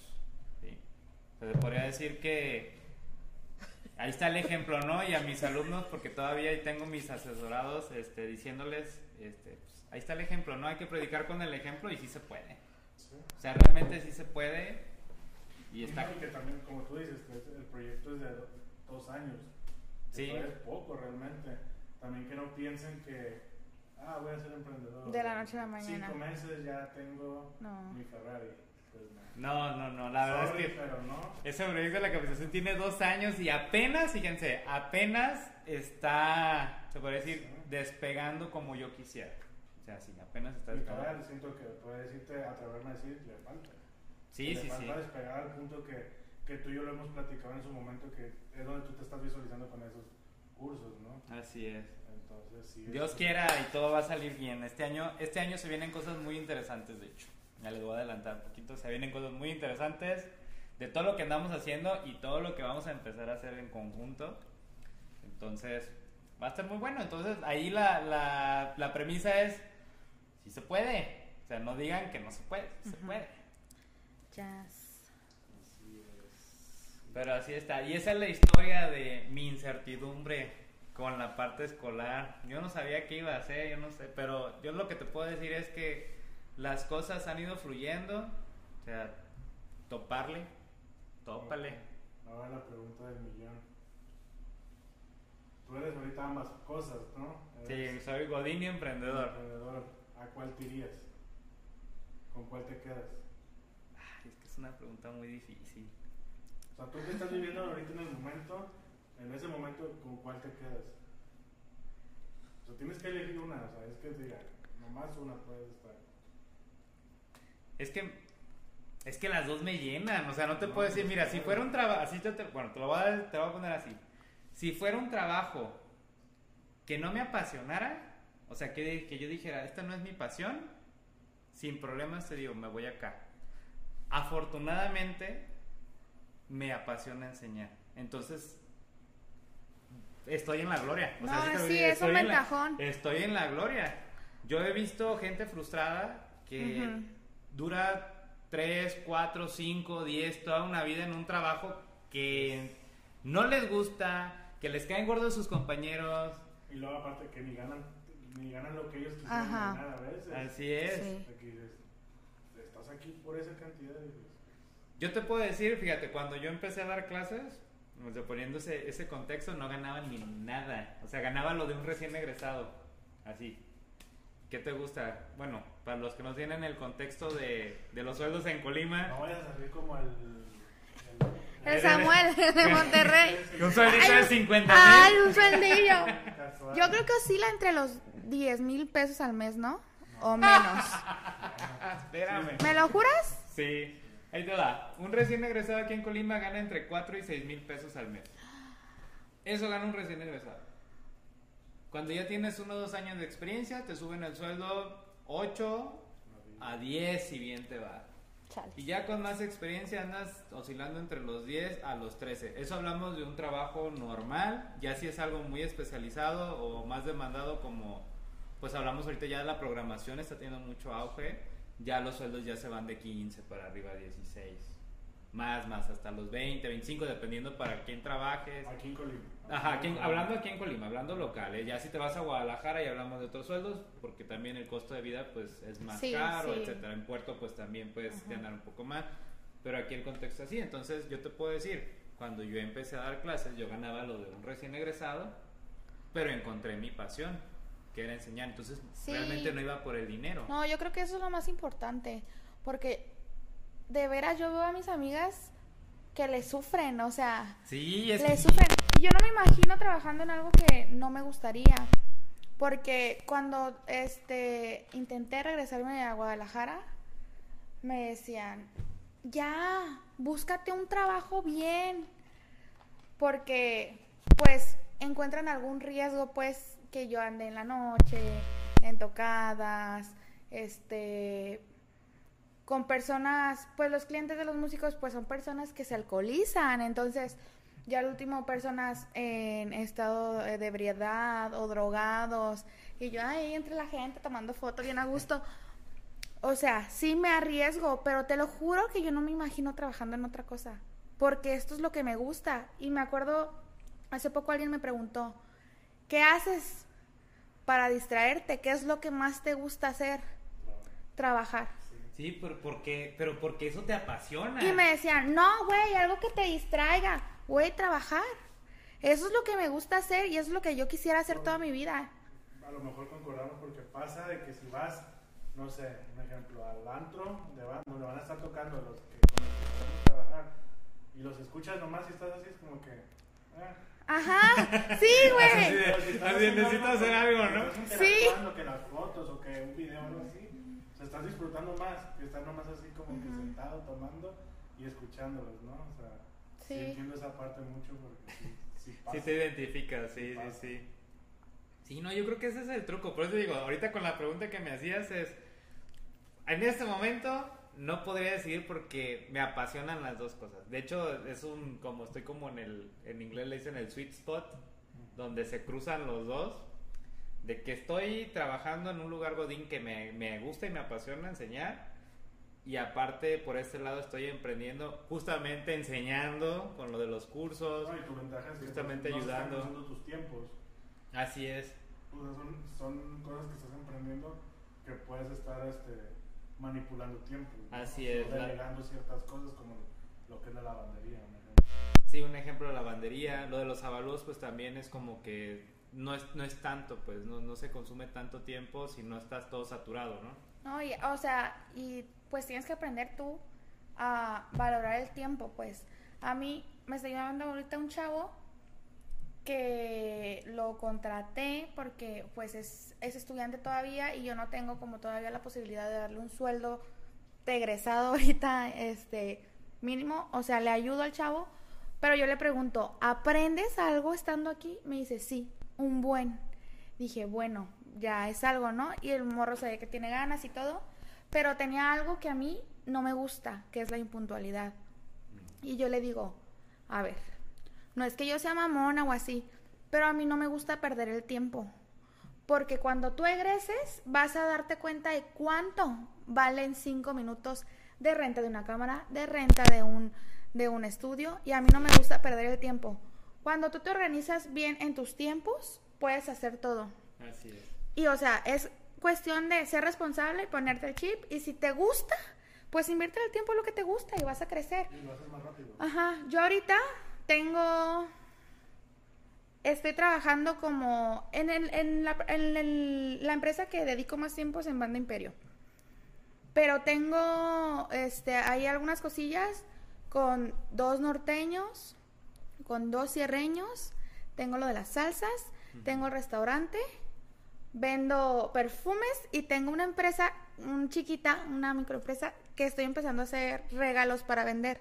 ¿sí? Se podría decir que ahí está el ejemplo, ¿no? Y a mis alumnos, porque todavía ahí tengo mis asesorados este, diciéndoles, este, pues, ahí está el ejemplo, ¿no? Hay que predicar con el ejemplo y sí se puede. Sí. O sea, realmente sí se puede y está... Y que también, como tú dices, el proyecto es de do- dos años. Sí. Eso es poco realmente. También que no piensen que, ah, voy a ser emprendedor. De la noche a la mañana. Cinco meses ya tengo No. mi Ferrari. Pues no. No, no, no, la verdad Sorry, es que pero no. ese proyecto de la capacitación tiene dos años y apenas, fíjense, apenas está, se puede decir, Sí. despegando como yo quisiera. O sea, sí, apenas está Y despegando. todavía siento que puede decirte, atreverme a decir, le falta. Sí, le sí, sí. falta despegar al punto que, que tú y yo lo hemos platicado en su momento, que es donde tú te estás visualizando con esos cursos, ¿no? Así es. Entonces, sí. Dios es- quiera y todo va a salir bien. Este año, este año se vienen cosas muy interesantes, de hecho. Ya les voy a adelantar un poquito. Se vienen cosas muy interesantes de todo lo que andamos haciendo y todo lo que vamos a empezar a hacer en conjunto. Entonces, va a estar muy bueno. Entonces, ahí la, la, la premisa es, si se puede. O sea, no digan que no se puede, sí se puede. Jazz. Así es. Pero así está. Y esa es la historia de mi incertidumbre con la parte escolar. Yo no sabía qué iba a hacer, yo no sé. Pero yo lo que te puedo decir es que las cosas han ido fluyendo. O sea, toparle, tópale. Ahora la pregunta del millón. Tú eres ahorita ambas cosas, ¿no? Sí, soy Godín y emprendedor. emprendedor. ¿A cuál te irías? ¿Con cuál te quedas? Ay, es que es una pregunta muy difícil. O sea, tú que estás viviendo ahorita en el momento, en ese momento, ¿con cuál te quedas? O sea, tienes que elegir una, o sea, es que diga, nomás una puedes estar. Es que es que las dos me llenan, o sea, no te No, puedo decir, mira, si fuera un trabajo, así te, te- bueno, te lo voy a, te lo voy a poner así. Si fuera un trabajo que no me apasionara, o sea, que, que yo dijera, esta no es mi pasión, sin problemas te digo, me voy acá. Afortunadamente, me apasiona enseñar. Entonces, estoy en la gloria. O sea, No, sí, es un estoy en la- ventajón. Estoy en la gloria. Yo he visto gente frustrada que. Dura 3, 4, 5, 10, toda una vida en un trabajo que no les gusta, que les caen gordos sus compañeros. Y luego aparte que ni ganan, ni ganan lo que ellos quisieran ganar a veces. Así es. Sí. Dices, estás aquí por esa cantidad de... Yo te puedo decir, fíjate, cuando yo empecé a dar clases, o sea, ese contexto, no ganaba ni nada. O sea, ganaba lo de un recién egresado. Así. ¿Qué te gusta? Bueno, para los que no tienen el contexto de, de los sueldos en Colima, No vayas a salir como el... El Samuel de Monterrey. un sueldito Ay, de un- 50 Ay, mil. un sueldillo. Yo creo que oscila entre los 10 mil pesos al mes, ¿no? O menos. Espérame. ¿Me lo juras? Sí. Ahí te va. Un recién egresado aquí en Colima gana entre 4 y 6 mil pesos al mes. Eso gana un recién egresado. Cuando ya tienes uno o dos años de experiencia, te suben el sueldo 8 a 10 si bien te va. Chale. Y ya con más experiencia andas oscilando entre los 10 a los 13. Eso hablamos de un trabajo normal. Ya si es algo muy especializado o más demandado como, pues hablamos ahorita ya de la programación, está teniendo mucho auge. Ya los sueldos ya se van de 15 para arriba a 16. Más, más, hasta los 20, 25, dependiendo para quién trabajes. Aquí en Colima. Ajá, aquí en- hablando aquí en Colima, hablando local, ¿eh? ya si te vas a Guadalajara y hablamos de otros sueldos, porque también el costo de vida pues es más Sí, caro, sí. etcétera. En Puerto pues también puedes ganar un poco más, pero aquí el contexto es así. Entonces yo te puedo decir, cuando yo empecé a dar clases, yo ganaba lo de un recién egresado, pero encontré mi pasión, que era enseñar. Entonces Sí. realmente no iba por el dinero. No, yo creo que eso es lo más importante, porque de veras yo veo a mis amigas que le sufren, o sea, Sí, es le que sufren. Y Yo no me imagino trabajando en algo que no me gustaría, porque cuando este intenté regresarme a Guadalajara, me decían, ya, búscate un trabajo bien, porque pues encuentran algún riesgo pues que yo ande en la noche, en tocadas, este con personas, pues los clientes de los músicos pues son personas que se alcoholizan, entonces ya al último personas en estado de ebriedad o drogados y yo ahí entre la gente tomando fotos bien a gusto. O sea, sí me arriesgo, pero te lo juro que yo no me imagino trabajando en otra cosa, porque esto es lo que me gusta. Y me acuerdo, hace poco alguien me preguntó, ¿qué haces para distraerte? ¿Qué es lo que más te gusta hacer? Trabajar. Sí, pero porque, pero porque eso te apasiona. Y me decían, no, güey, algo que te distraiga. Güey, trabajar. Eso es lo que me gusta hacer y eso es lo que yo quisiera hacer toda mi vida. A lo mejor concordamos porque pasa de que si vas, no sé, un ejemplo, al antro de banda, donde van a estar tocando los que los que queremos trabajar y los escuchas nomás y estás así, es como que. eh. Ajá, sí, Así güey. de- si estás así necesito hacer algo, ¿no? Sí. que las fotos o que un video o algo así. Estás disfrutando más que estar nomás así como que Ujú. sentado tomando y escuchándolos, ¿no? O sea, sí, Sí. entiendo esa parte mucho porque sí, sí pasa. Sí te identificas, sí, sí, pasa. sí. Sí, no, yo creo que ese es el truco. Por eso digo, ahorita con la pregunta que me hacías es, en este momento no podría decidir porque me apasionan las dos cosas. De hecho, es un, como estoy como en el, en inglés le dicen el sweet spot, donde se cruzan los dos. De que estoy trabajando en un lugar godín que me, me gusta y me apasiona enseñar. Y aparte, por este lado estoy emprendiendo, justamente enseñando con lo de los cursos. No, y tu ventaja es que Justamente no están ayudando. tus tiempos. Así es. O sea, son, son cosas que estás emprendiendo que puedes estar este, manipulando tiempo. ¿no? Así O es, la- Delegando ciertas cosas como lo que es la lavandería. Sí, un ejemplo de lavandería. Lo de los avalúos, pues también es como que no es, no es tanto, pues no, no se consume tanto tiempo si no estás todo saturado, ¿no? No, y, o sea, y pues tienes que aprender tú a valorar el tiempo, pues. A mí me está llamando ahorita un chavo que lo contraté porque pues es, es estudiante todavía y yo no tengo como todavía la posibilidad de darle un sueldo de egresado ahorita, este, mínimo, o sea, le ayudo al chavo, pero yo le pregunto, ¿aprendes algo estando aquí? Me dice, sí, un buen. Dije, bueno, ya es algo, ¿no? Y el morro ve que tiene ganas y todo, pero tenía algo que a mí no me gusta, que es la impuntualidad. Y yo le digo, a ver, no es que yo sea mamona o así, pero a mí no me gusta perder el tiempo. Porque cuando tú egreses, vas a darte cuenta de cuánto valen cinco minutos de renta de una cámara, de renta de un, de un estudio, y a mí no me gusta perder el tiempo. Cuando tú te organizas bien en tus tiempos, puedes hacer todo. Así es. Y o sea, es cuestión de ser responsable, ponerte el chip, y si te gusta, pues invierte el tiempo en lo que te gusta y vas a crecer. Y lo haces más rápido. Ajá, yo ahorita tengo. Estoy trabajando como en, el- en la, en el- la empresa que dedico más tiempo es en Banda Imperio. Pero tengo este, hay algunas cosillas con dos norteños, con dos sierreños, tengo lo de las salsas, tengo el restaurante, vendo perfumes y tengo una empresa un chiquita, una microempresa que estoy empezando a hacer regalos para vender.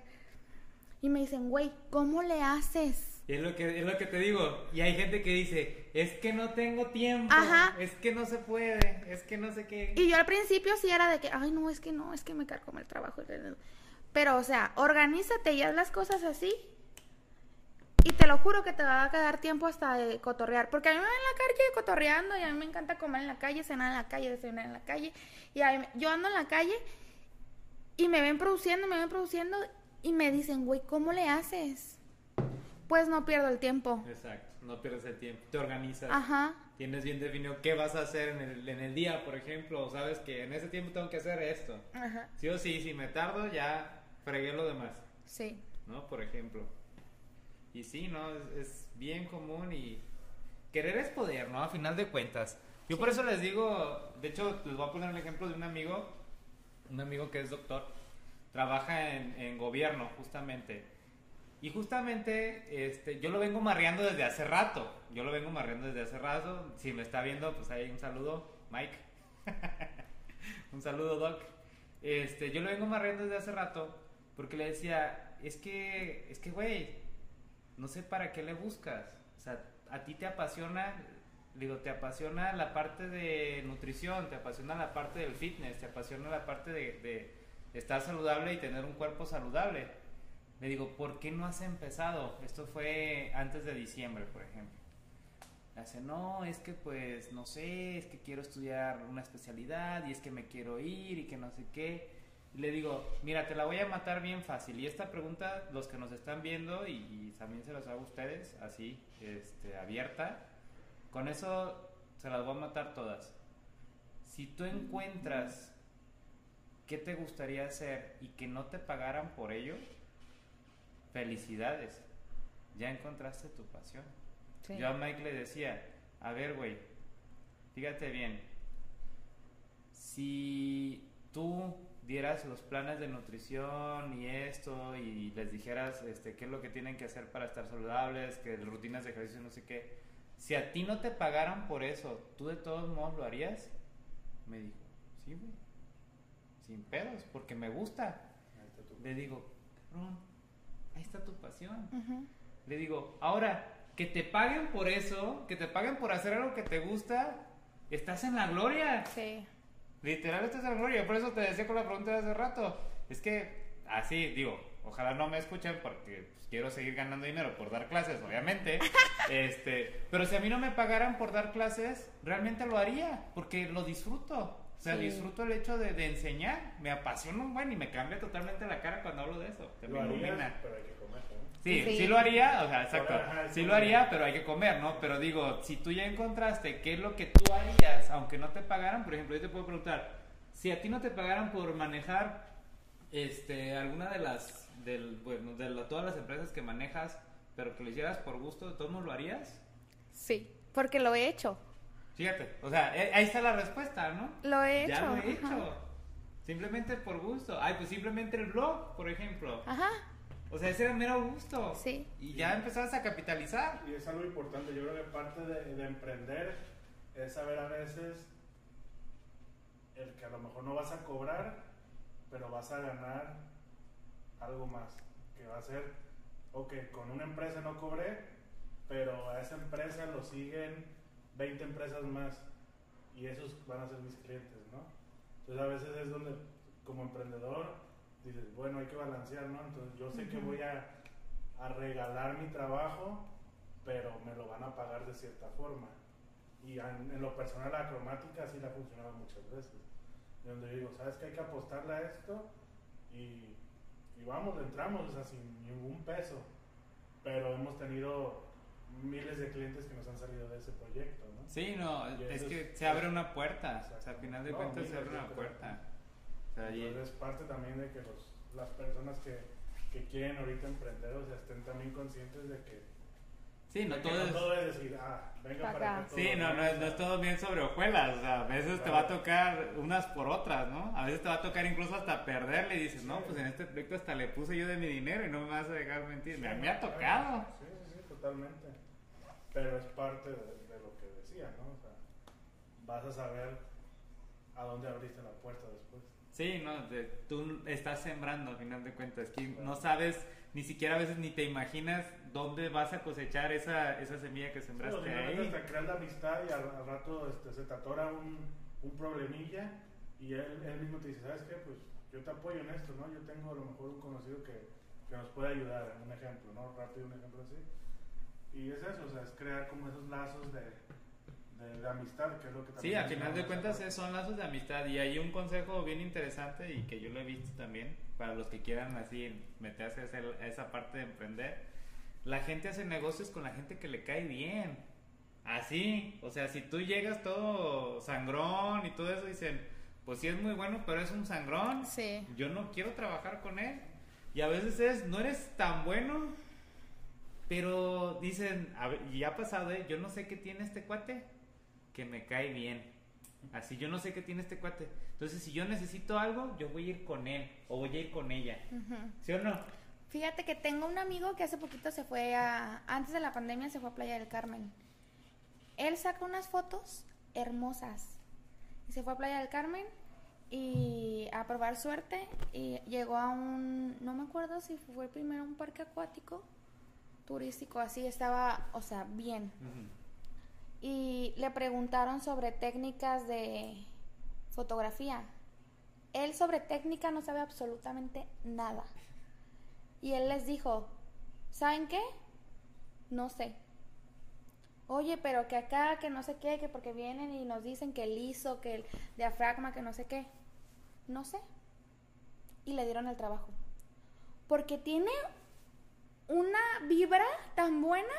Y me dicen, güey, ¿cómo le haces? Es lo que es lo que te digo. Y hay gente que dice, es que no tengo tiempo, Ajá. es que no se puede, es que no sé qué. Y yo al principio sí era de que, ay, no, es que no, es que me cargo el trabajo. Pero, o sea, organízate y haz las cosas así. Y te lo juro que te va a quedar tiempo hasta de cotorrear. Porque a mí me ven en la calle cotorreando y a mí me encanta comer en la calle, cenar en la calle, desayunar en la calle. Y mí- yo ando en la calle y me ven produciendo, me ven produciendo y me dicen, güey, ¿cómo le haces? Pues no pierdo el tiempo. Exacto, no pierdes el tiempo, te organizas. Ajá. Tienes bien definido qué vas a hacer en el, en el día, por ejemplo. Sabes que en ese tiempo tengo que hacer esto. Ajá. Sí o sí, si me tardo, ya fregué lo demás, Sí. ¿no? Por ejemplo. Y sí, ¿no? Es, es bien común y querer es poder, ¿no? A final de cuentas. Yo por eso les digo, de hecho, les voy a poner el ejemplo de un amigo, un amigo que es doctor, trabaja en, en gobierno, justamente. Y justamente, este, yo lo vengo marreando desde hace rato. Yo lo vengo marreando desde hace rato. Si me está viendo, pues ahí un saludo, Mike. un saludo, Doc. Este, yo lo vengo marreando desde hace rato porque le decía, es que, es que, güey, no sé para qué le buscas. O sea, a ti te apasiona, digo, te apasiona la parte de nutrición, te apasiona la parte del fitness, te apasiona la parte de, estar saludable y tener un cuerpo saludable. Le digo, ¿por qué no has empezado? Esto fue antes de diciembre, por ejemplo. Hace, no, es que pues, no sé, es que quiero estudiar una especialidad y es que me quiero ir y que no sé qué. Le digo, mira, te la voy a matar bien fácil. Y esta pregunta, los que nos están viendo, y, y también se las hago a ustedes, así, este, abierta, con eso se las voy a matar todas. Si tú encuentras qué te gustaría hacer y que no te pagaran por ello, felicidades, ya encontraste tu pasión. Sí. Yo a Mike le decía, a ver, güey, fíjate bien, si tú dieras los planes de nutrición y esto y les dijeras este, qué es lo que tienen que hacer para estar saludables, que rutinas de ejercicio, no sé qué, si a ti no te pagaran por eso, ¿tú de todos modos lo harías? Me dijo, sí, güey, sin pedos, porque me gusta. Le digo, cabrón, ahí está tu pasión. Le digo, ahora, que te paguen por eso, que te paguen por hacer algo que te gusta, estás en la gloria. Sí. Literal, estás en la gloria. Por eso te decía con la pregunta de hace rato. Es que, así, digo, ojalá no me escuchen porque pues, quiero seguir ganando dinero por dar clases, obviamente. este, pero si a mí no me pagaran por dar clases, realmente lo haría, porque lo disfruto. O sea, Sí. disfruto el hecho de, de enseñar. Me apasiona un buen y me cambia totalmente la cara cuando hablo de eso. Te Lo me harías, ilumina. pero hay que comer, ¿no? Sí, sí, Sí. lo haría, o sea, exacto. Ajá, Sí sí. lo haría, pero hay que comer, ¿no? Pero digo, si tú ya encontraste qué es lo que tú harías, aunque no te pagaran, por ejemplo, yo te puedo preguntar, si a ti no te pagaran por manejar este alguna de las del bueno, de la- todas las empresas que manejas, pero que lo hicieras por gusto, ¿de todos modos lo harías? Sí. Porque lo he hecho. Fíjate, o sea, eh, ahí está la respuesta, ¿no? Lo he ya hecho. lo he hecho. ajá. Simplemente por gusto. Ay, pues simplemente el blog, por ejemplo. Ajá. O sea, ese era mero gusto. Sí. Y ya empezabas a capitalizar. Y es algo importante, yo creo que parte de, de emprender es saber a veces el que a lo mejor no vas a cobrar, pero vas a ganar algo más. Que va a ser, ok, con una empresa no cobré, pero a esa empresa lo siguen 20 empresas más y esos van a ser mis clientes, ¿no? Entonces a veces es donde como emprendedor dices, bueno, hay que balancear, ¿no? Entonces yo sé que voy a, a regalar mi trabajo, pero me lo van a pagar de cierta forma. Y en, en lo personal la cromática sí la ha funcionado muchas veces. Donde yo digo, ¿sabes que hay que apostarle a esto? Y, y vamos, entramos, o sea, sin ningún peso. Pero hemos tenido miles de clientes que nos han salido de ese proyecto, ¿no? Sí, no, es eso que es- se abre una puerta. Exacto. O sea, al final de No, cuentas se abre una puerta. O sea, y- Entonces es parte también de que los, las personas que, que quieren ahorita emprender, o sea, estén también conscientes de que, sí, no todo no es. todo es decir, ah, venga Pa' para acá. Sí, no, no es, no es todo bien sobre hojuelas. O sea, a veces te va a tocar unas por otras, ¿no? A veces te va a tocar incluso hasta perderle y dices, no, Sí. pues en este proyecto hasta le puse yo de mi dinero y no me vas a dejar mentir. Sí, me, no, me ha claro. tocado. Sí, totalmente. Pero es parte de, de lo que decía, ¿no? O sea, vas a saber a dónde abriste la puerta después. Sí, no, de- tú estás sembrando, a final de cuentas, que no sabes, ni siquiera a veces ni te imaginas dónde vas a cosechar esa, esa semilla que Sí, sembraste simplemente ahí. hasta creas la amistad y al, al rato este, se te atora un, un problemilla y él, él mismo te dice, ¿sabes qué? Pues yo te apoyo en esto, ¿no? Yo tengo a lo mejor un conocido que, que nos puede ayudar, un ejemplo, ¿no? Rápido, un ejemplo así. Y es eso, o sea, es crear como esos lazos de, de, de amistad, que es lo que Sí, también a final de cuentas es- son lazos de amistad y hay un consejo bien interesante y que yo lo he visto también para los que quieran así meterse a, hacer- a esa parte de emprender. La gente hace negocios con la gente que le cae bien. Así, o sea, si tú llegas todo sangrón y todo eso, dicen, pues sí es muy bueno, pero es un sangrón. Sí. Yo no quiero trabajar con él. Y a veces es, no eres tan bueno, pero dicen, a ver, y ha pasado, ¿eh? Yo no sé qué tiene este cuate, que me cae bien. Así, yo no sé qué tiene este cuate. Entonces, si yo necesito algo, yo voy a ir con él o voy a ir con ella. ¿Sí o no? Fíjate que tengo un amigo que hace poquito se fue a, antes de la pandemia se fue a Playa del Carmen. Él saca unas fotos hermosas. Y se fue a Playa del Carmen y a probar suerte y llegó a un, no me acuerdo si fue primero un parque acuático turístico, así estaba, o sea, bien. Y le preguntaron sobre técnicas de fotografía. Él sobre técnica no sabe absolutamente nada. Y él les dijo, ¿saben qué? No sé. Oye, pero que acá, que no sé qué, que porque vienen y nos dicen que el ISO, que el diafragma, que no sé qué. No sé. Y le dieron el trabajo. Porque tiene una vibra tan buena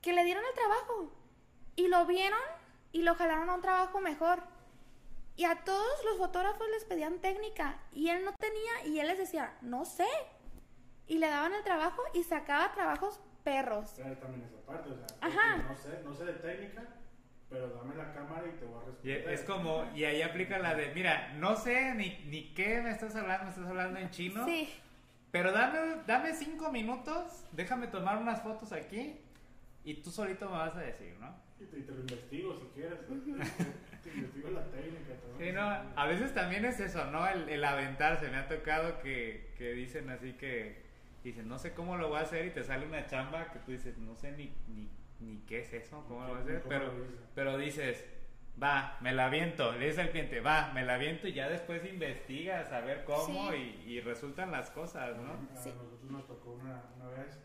que le dieron el trabajo. Y lo vieron y lo jalaron a un trabajo mejor. Y a todos los fotógrafos les pedían técnica y él no tenía y él les decía, no sé. Y le daban el trabajo y sacaba trabajos perros. Pero también esa parte, o sea, Ajá. no sé, no sé de técnica, pero dame la cámara y te voy a Y responder. es como, y ahí aplica la de, mira, no sé ni, ni qué me estás hablando, me estás hablando en chino. Sí, Pero dame, dame cinco minutos, déjame tomar unas fotos aquí y tú solito me vas a decir, ¿no? Y te, lo investigo si quieres. te investigo la técnica. te Sí, no, a veces también es eso, ¿no? El, el aventarse. Me ha tocado que, que dicen así que, dicen, no sé cómo lo voy a hacer y te sale una chamba que tú dices, no sé ni, ni, ni qué es eso, cómo lo voy a hacer, ¿Cómo pero, pero dices, va, me la aviento, le dices al cliente, va, me la aviento y ya después investigas a ver cómo Sí. y, y resultan las cosas, ¿no? A Sí. nosotros nos tocó una, una vez,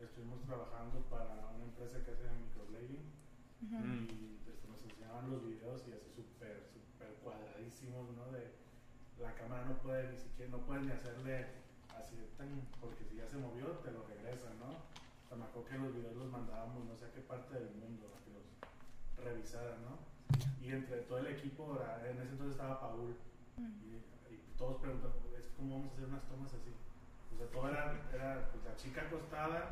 estuvimos trabajando para una empresa que hace microblading y este, nos enseñaban los videos y así súper, súper cuadradísimos, ¿no? De la cámara no puede ni siquiera, no puedes ni hacerle así de tan, porque si ya se movió te lo regresan, ¿no? O sea, me acuerdo que los videos los mandábamos no sé a qué parte del mundo a que los revisaran, ¿no? Y entre todo el equipo, era- en ese entonces estaba Paul y, y todos preguntan, es que cómo vamos a hacer unas tomas así. O sea, todo era, era pues, la chica acostada,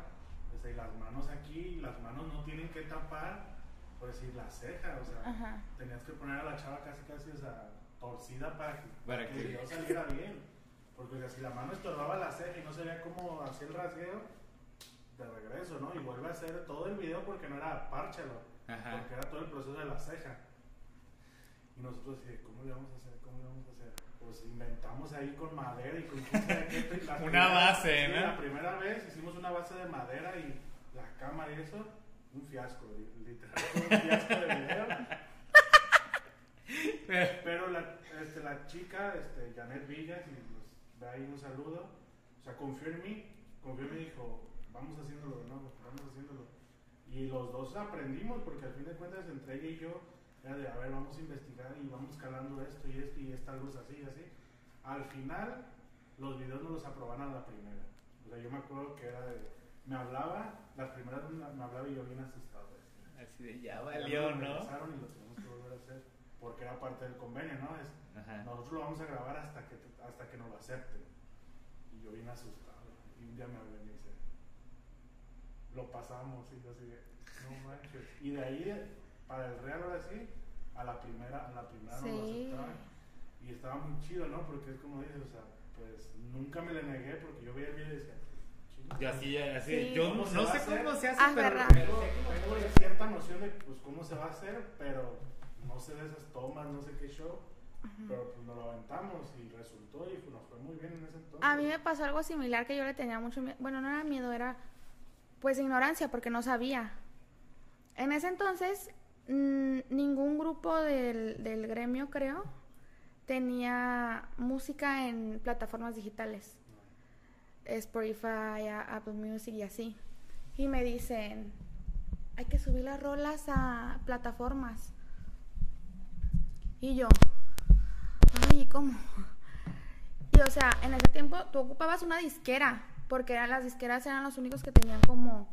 o sea, y las manos aquí, y las manos no tienen que tapar, por decir, la ceja, o sea, Ajá. tenías que poner a la chava casi casi, o sea, torcida para que, Para que que- el video saliera bien. Porque o sea, si la mano estorbaba la ceja y no se veía cómo hacía el rasgueo, de regreso, ¿no? Y vuelve a hacer todo el video porque no era párchalo, Ajá. porque era todo el proceso de la ceja. Y nosotros, de, ¿cómo le vamos a hacer? ¿Cómo le vamos a hacer? Pues inventamos ahí con madera y con qué, la Una primera- base, sí, ¿no? La primera vez hicimos una base de madera y la cámara y eso, un fiasco, li- literal, un fiasco de video. Pero la, este, la chica, este, Janet Villas, y nos da ahí un saludo, o sea, confió en mí, confió en mí y dijo, vamos haciéndolo, ¿no? Vamos haciéndolo. Y los dos aprendimos, porque al fin de cuentas, entre ella y yo, era de, a ver, vamos a investigar y vamos calando esto y esto y esta luz así y así. Al final, los videos no los aprobaron a la primera. O sea, yo me acuerdo que era de, me hablaba, las primeras me hablaba y yo bien asustado. así. Así de, ya valió, ¿no? regresaron y lo tenemos que volver a hacer porque era parte del convenio, ¿no? Es, Ajá. nosotros lo vamos a grabar hasta que, hasta que nos lo acepten. Y yo bien asustado. Y un día me habló y me dice, lo pasamos y yo así de, no manches. Y de ahí, para el real ahora sí, a la primera, a la primera nos lo Sí. aceptaron. Y estaba muy chido, ¿no? Porque es como dices, o sea, pues nunca me le negué porque yo veía el video y decía, "Chinga, Y así, así, Sí. yo ¿Cómo no, no sé hacer? cómo se hace, Ah, pero, tengo, lo tengo cierta noción de pues, cómo se va a hacer, pero no sé de esas tomas, no sé qué show. Pero pues nos lo aventamos y resultó y nos fue muy bien en ese entonces. A mí me pasó algo similar que yo le tenía mucho miedo. Bueno, no era miedo, era pues ignorancia porque no sabía. En ese entonces, mm, ningún grupo del, del gremio, creo, tenía música en plataformas digitales. Spotify, Apple Music y así. Y me dicen, hay que subir las rolas a plataformas. Y yo, ay, ¿cómo? Y o sea, en ese tiempo tú ocupabas una disquera, porque eran, las disqueras eran los únicos que tenían como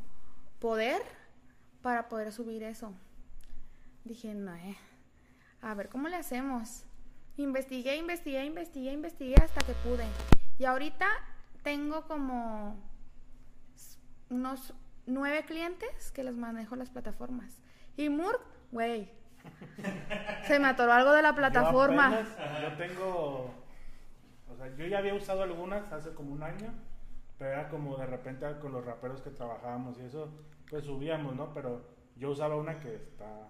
poder para poder subir eso. Dije, no, eh. A ver, ¿cómo le hacemos? Investigué, investigué, investigué, investigué hasta que pude. Y ahorita tengo como unos nueve clientes que les manejo las plataformas. Y Murk, güey. Se me atoró algo de la plataforma. Yo, apenas- yo tengo. O sea, yo ya había usado algunas hace como un año, pero era como de repente con los raperos que trabajábamos y eso, pues subíamos, ¿no? Pero yo usaba una que está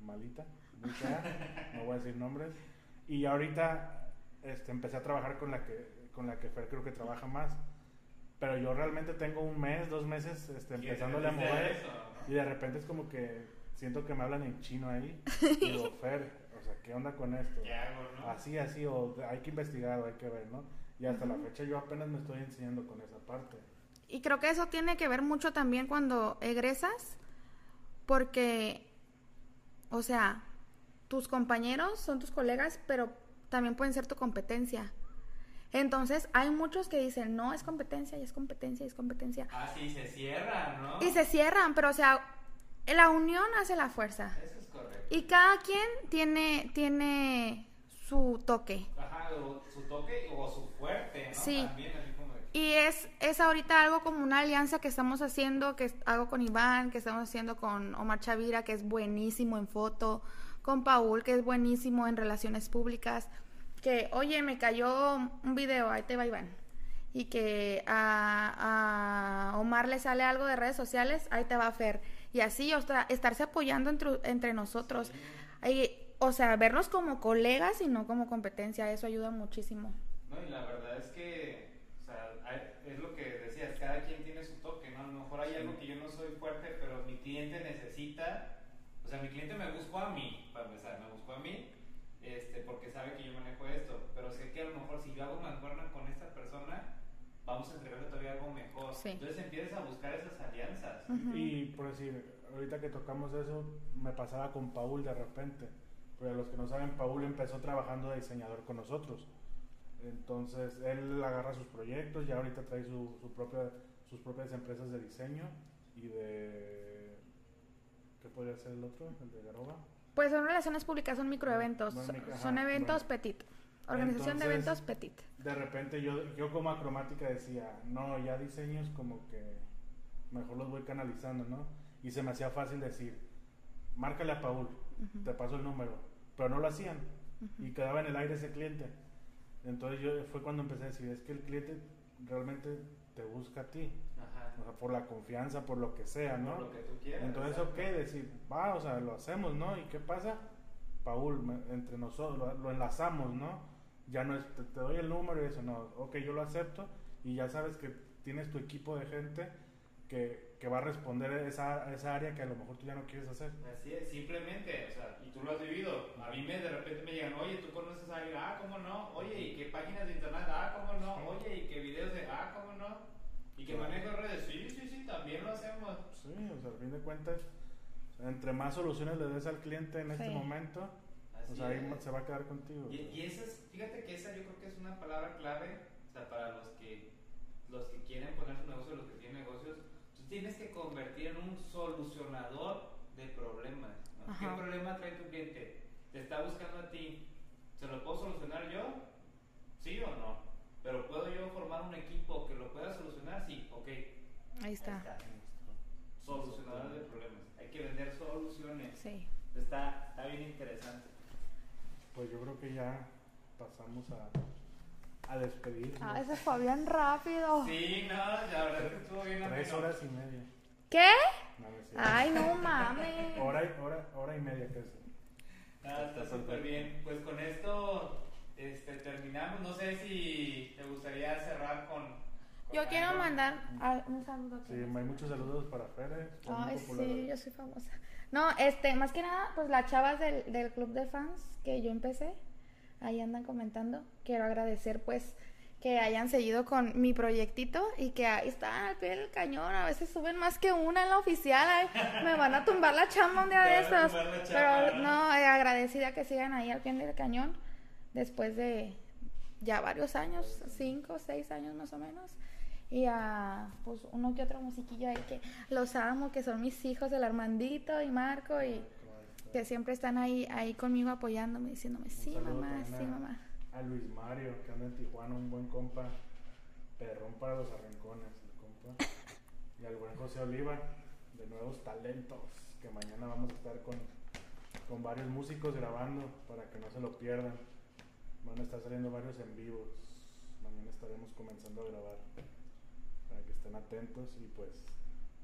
malita, muy fea, no voy a decir nombres. Y ahorita este, empecé a trabajar con la que con la que Fer creo que trabaja más. Pero yo realmente tengo un mes, dos meses este, empezándole a mover. eso, ¿no? Y de repente es como que siento que me hablan en chino ahí. Y digo, Fer, o sea, ¿qué onda con esto? ¿Qué hago, no? Así, así, o hay que investigar o hay que ver, ¿no? Y hasta la fecha yo apenas me estoy enseñando con esa parte. Y creo que eso tiene que ver mucho también cuando egresas, porque, o sea, tus compañeros son tus colegas, pero también pueden ser tu competencia. Entonces, hay muchos que dicen, no, es competencia, y es competencia, y es competencia. Ah, sí, se cierra, ¿no? Y se cierran, pero, o sea, la unión hace la fuerza. Eso es correcto. Y cada quien tiene, tiene su toque. Ajá, su toque o su fuerte, ¿no? Sí. También, Y es, es ahorita algo como una alianza que estamos haciendo, que hago con Iván, que estamos haciendo con Omar Chavira, que es buenísimo en foto, con Paul, que es buenísimo en relaciones públicas, que, oye, me cayó un video, ahí te va Iván, y que a, a Omar le sale algo de redes sociales, ahí te va Fer, y así, o sea, estarse apoyando entre, entre nosotros, Y, o sea, vernos como colegas y no como competencia, eso ayuda muchísimo. No, y la verdad es que, o sea, hay- es lo que decías, cada quien tiene su toque, ¿no? A lo mejor hay algo que yo no soy fuerte, pero mi cliente necesita, o sea, mi cliente me buscó a mí, para empezar, me buscó a mí, este, porque sabe que yo manejo esto, pero sé que a lo mejor si yo hago mancuerna con esta persona, vamos a entregarle todavía algo mejor. Sí. Entonces empiezas a buscar esas alianzas. Ujú. Y por decir, ahorita que tocamos eso, me pasaba con Paul de repente. Pero los que no saben, Paul empezó trabajando de diseñador con nosotros. Entonces, él agarra sus proyectos, ya ahorita trae su, su propia, sus propias empresas de diseño y de... ¿Qué podría ser el otro? ¿El de Garoba? Pues son relaciones públicas, son microeventos, Bueno, son- micro- ajá, son eventos bueno. petit, organización de eventos petit. De repente yo, yo como acromática decía, no, ya diseños como que mejor los voy canalizando, ¿no? Y se me hacía fácil decir, márcale a Paul, te paso el número, pero no lo hacían y quedaba en el aire ese cliente. Entonces yo fue cuando empecé a decir, es que el cliente realmente te busca a ti, Ajá. o sea, por la confianza, por lo que sea, ¿no? Por lo que tú quieras. Entonces, ok, decir, va, o sea, lo hacemos, ¿no? ¿Y qué pasa? Paul, entre nosotros, lo, lo enlazamos, ¿no? Ya no es, te, te doy el número y eso, no, ok, yo lo acepto y ya sabes que tienes tu equipo de gente que, que va a responder esa, esa área que a lo mejor tú ya no quieres hacer. Así es, simplemente, o sea, y tú lo has vivido. A mí me de repente me llegan, oye, ¿tú conoces a alguien? Ah, ¿cómo no? Oye, ¿y qué páginas de internet? Ah, ¿cómo no? Oye, ¿y qué videos de? Ah, ¿cómo no? ¿Y que manejo redes? Sí, sí, sí, también lo hacemos. Sí, o sea, al fin de cuentas, entre más soluciones le des al cliente en este Sí. momento, Así o sea, ahí se va a quedar contigo. Y, y esa es, fíjate que esa yo creo que es una palabra clave, o sea, para los que, los que quieren poner su negocio, los que tienen negocios, tú tienes que convertir en un solucionador de problemas. ¿no? ¿Qué problema trae tu cliente? Te está buscando a ti. ¿Se lo puedo solucionar yo? ¿Sí o no? Pero ¿puedo yo formar un equipo que lo pueda solucionar? Sí, ok. Ahí está. Solucionador de problemas. Hay que vender soluciones. Sí. Está, está bien interesante. Pues yo creo que ya pasamos a, a despedirnos. Ah, ese fue bien rápido. Sí, no, la verdad es que estuvo bien Tres ameno. horas y media. ¿Qué? No, no. Ay, no mames. Hora, y- hora, hora y media casi. Ah, está súper bien. Pues con esto este, terminamos. No sé si te gustaría cerrar con. con Yo quiero algo. mandar a- un saludo. Sí, hay muchos saludos para Fere. Ay, popular. sí, yo soy famosa. No, este, más que nada, pues las chavas del, del club de fans que yo empecé, ahí andan comentando. Quiero agradecer, pues, que hayan seguido con mi proyectito y que ahí están al pie del cañón. A veces suben más que una en la oficial. ay, me van a tumbar la chamba un día de estos. Pero ¿no? no, eh, agradecida que sigan ahí al pie del cañón después de ya varios años, cinco, seis años más o menos. Y a pues uno que otro musiquillo ahí que los amo, que son mis hijos, el Armandito y Marco, y que siempre están ahí, ahí conmigo apoyándome, diciéndome, sí, mamá, sí, mamá. A Luis Mario, que anda en Tijuana, un buen compa. Perrón para los arrancones, el compa. Y al buen José Oliva, de nuevos talentos. Que mañana vamos a estar con, con varios músicos grabando para que no se lo pierdan. Van a estar saliendo varios en vivos. Mañana estaremos comenzando a grabar. Estén atentos y pues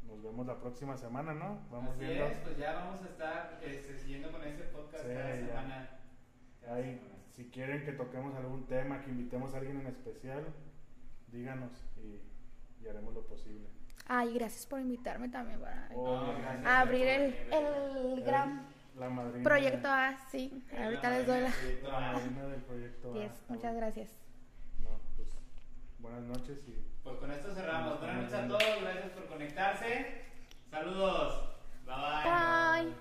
nos vemos la próxima semana, ¿no? Vamos Así viendo. es, pues ya vamos a estar este, siguiendo con ese podcast Sí, cada semana. Cada Ahí, semana. si quieren que toquemos algún tema, que invitemos a alguien en especial, díganos y, y haremos lo posible. Ay, gracias por invitarme también para Oh, a abrir el, el gran La madrina. proyecto A, sí. Ahorita les doy la... Madrina del proyecto. A. Yes, muchas gracias. Buenas noches y Pues con esto cerramos. Buenas noches a todos, gracias por conectarse. Saludos. Bye bye. Bye.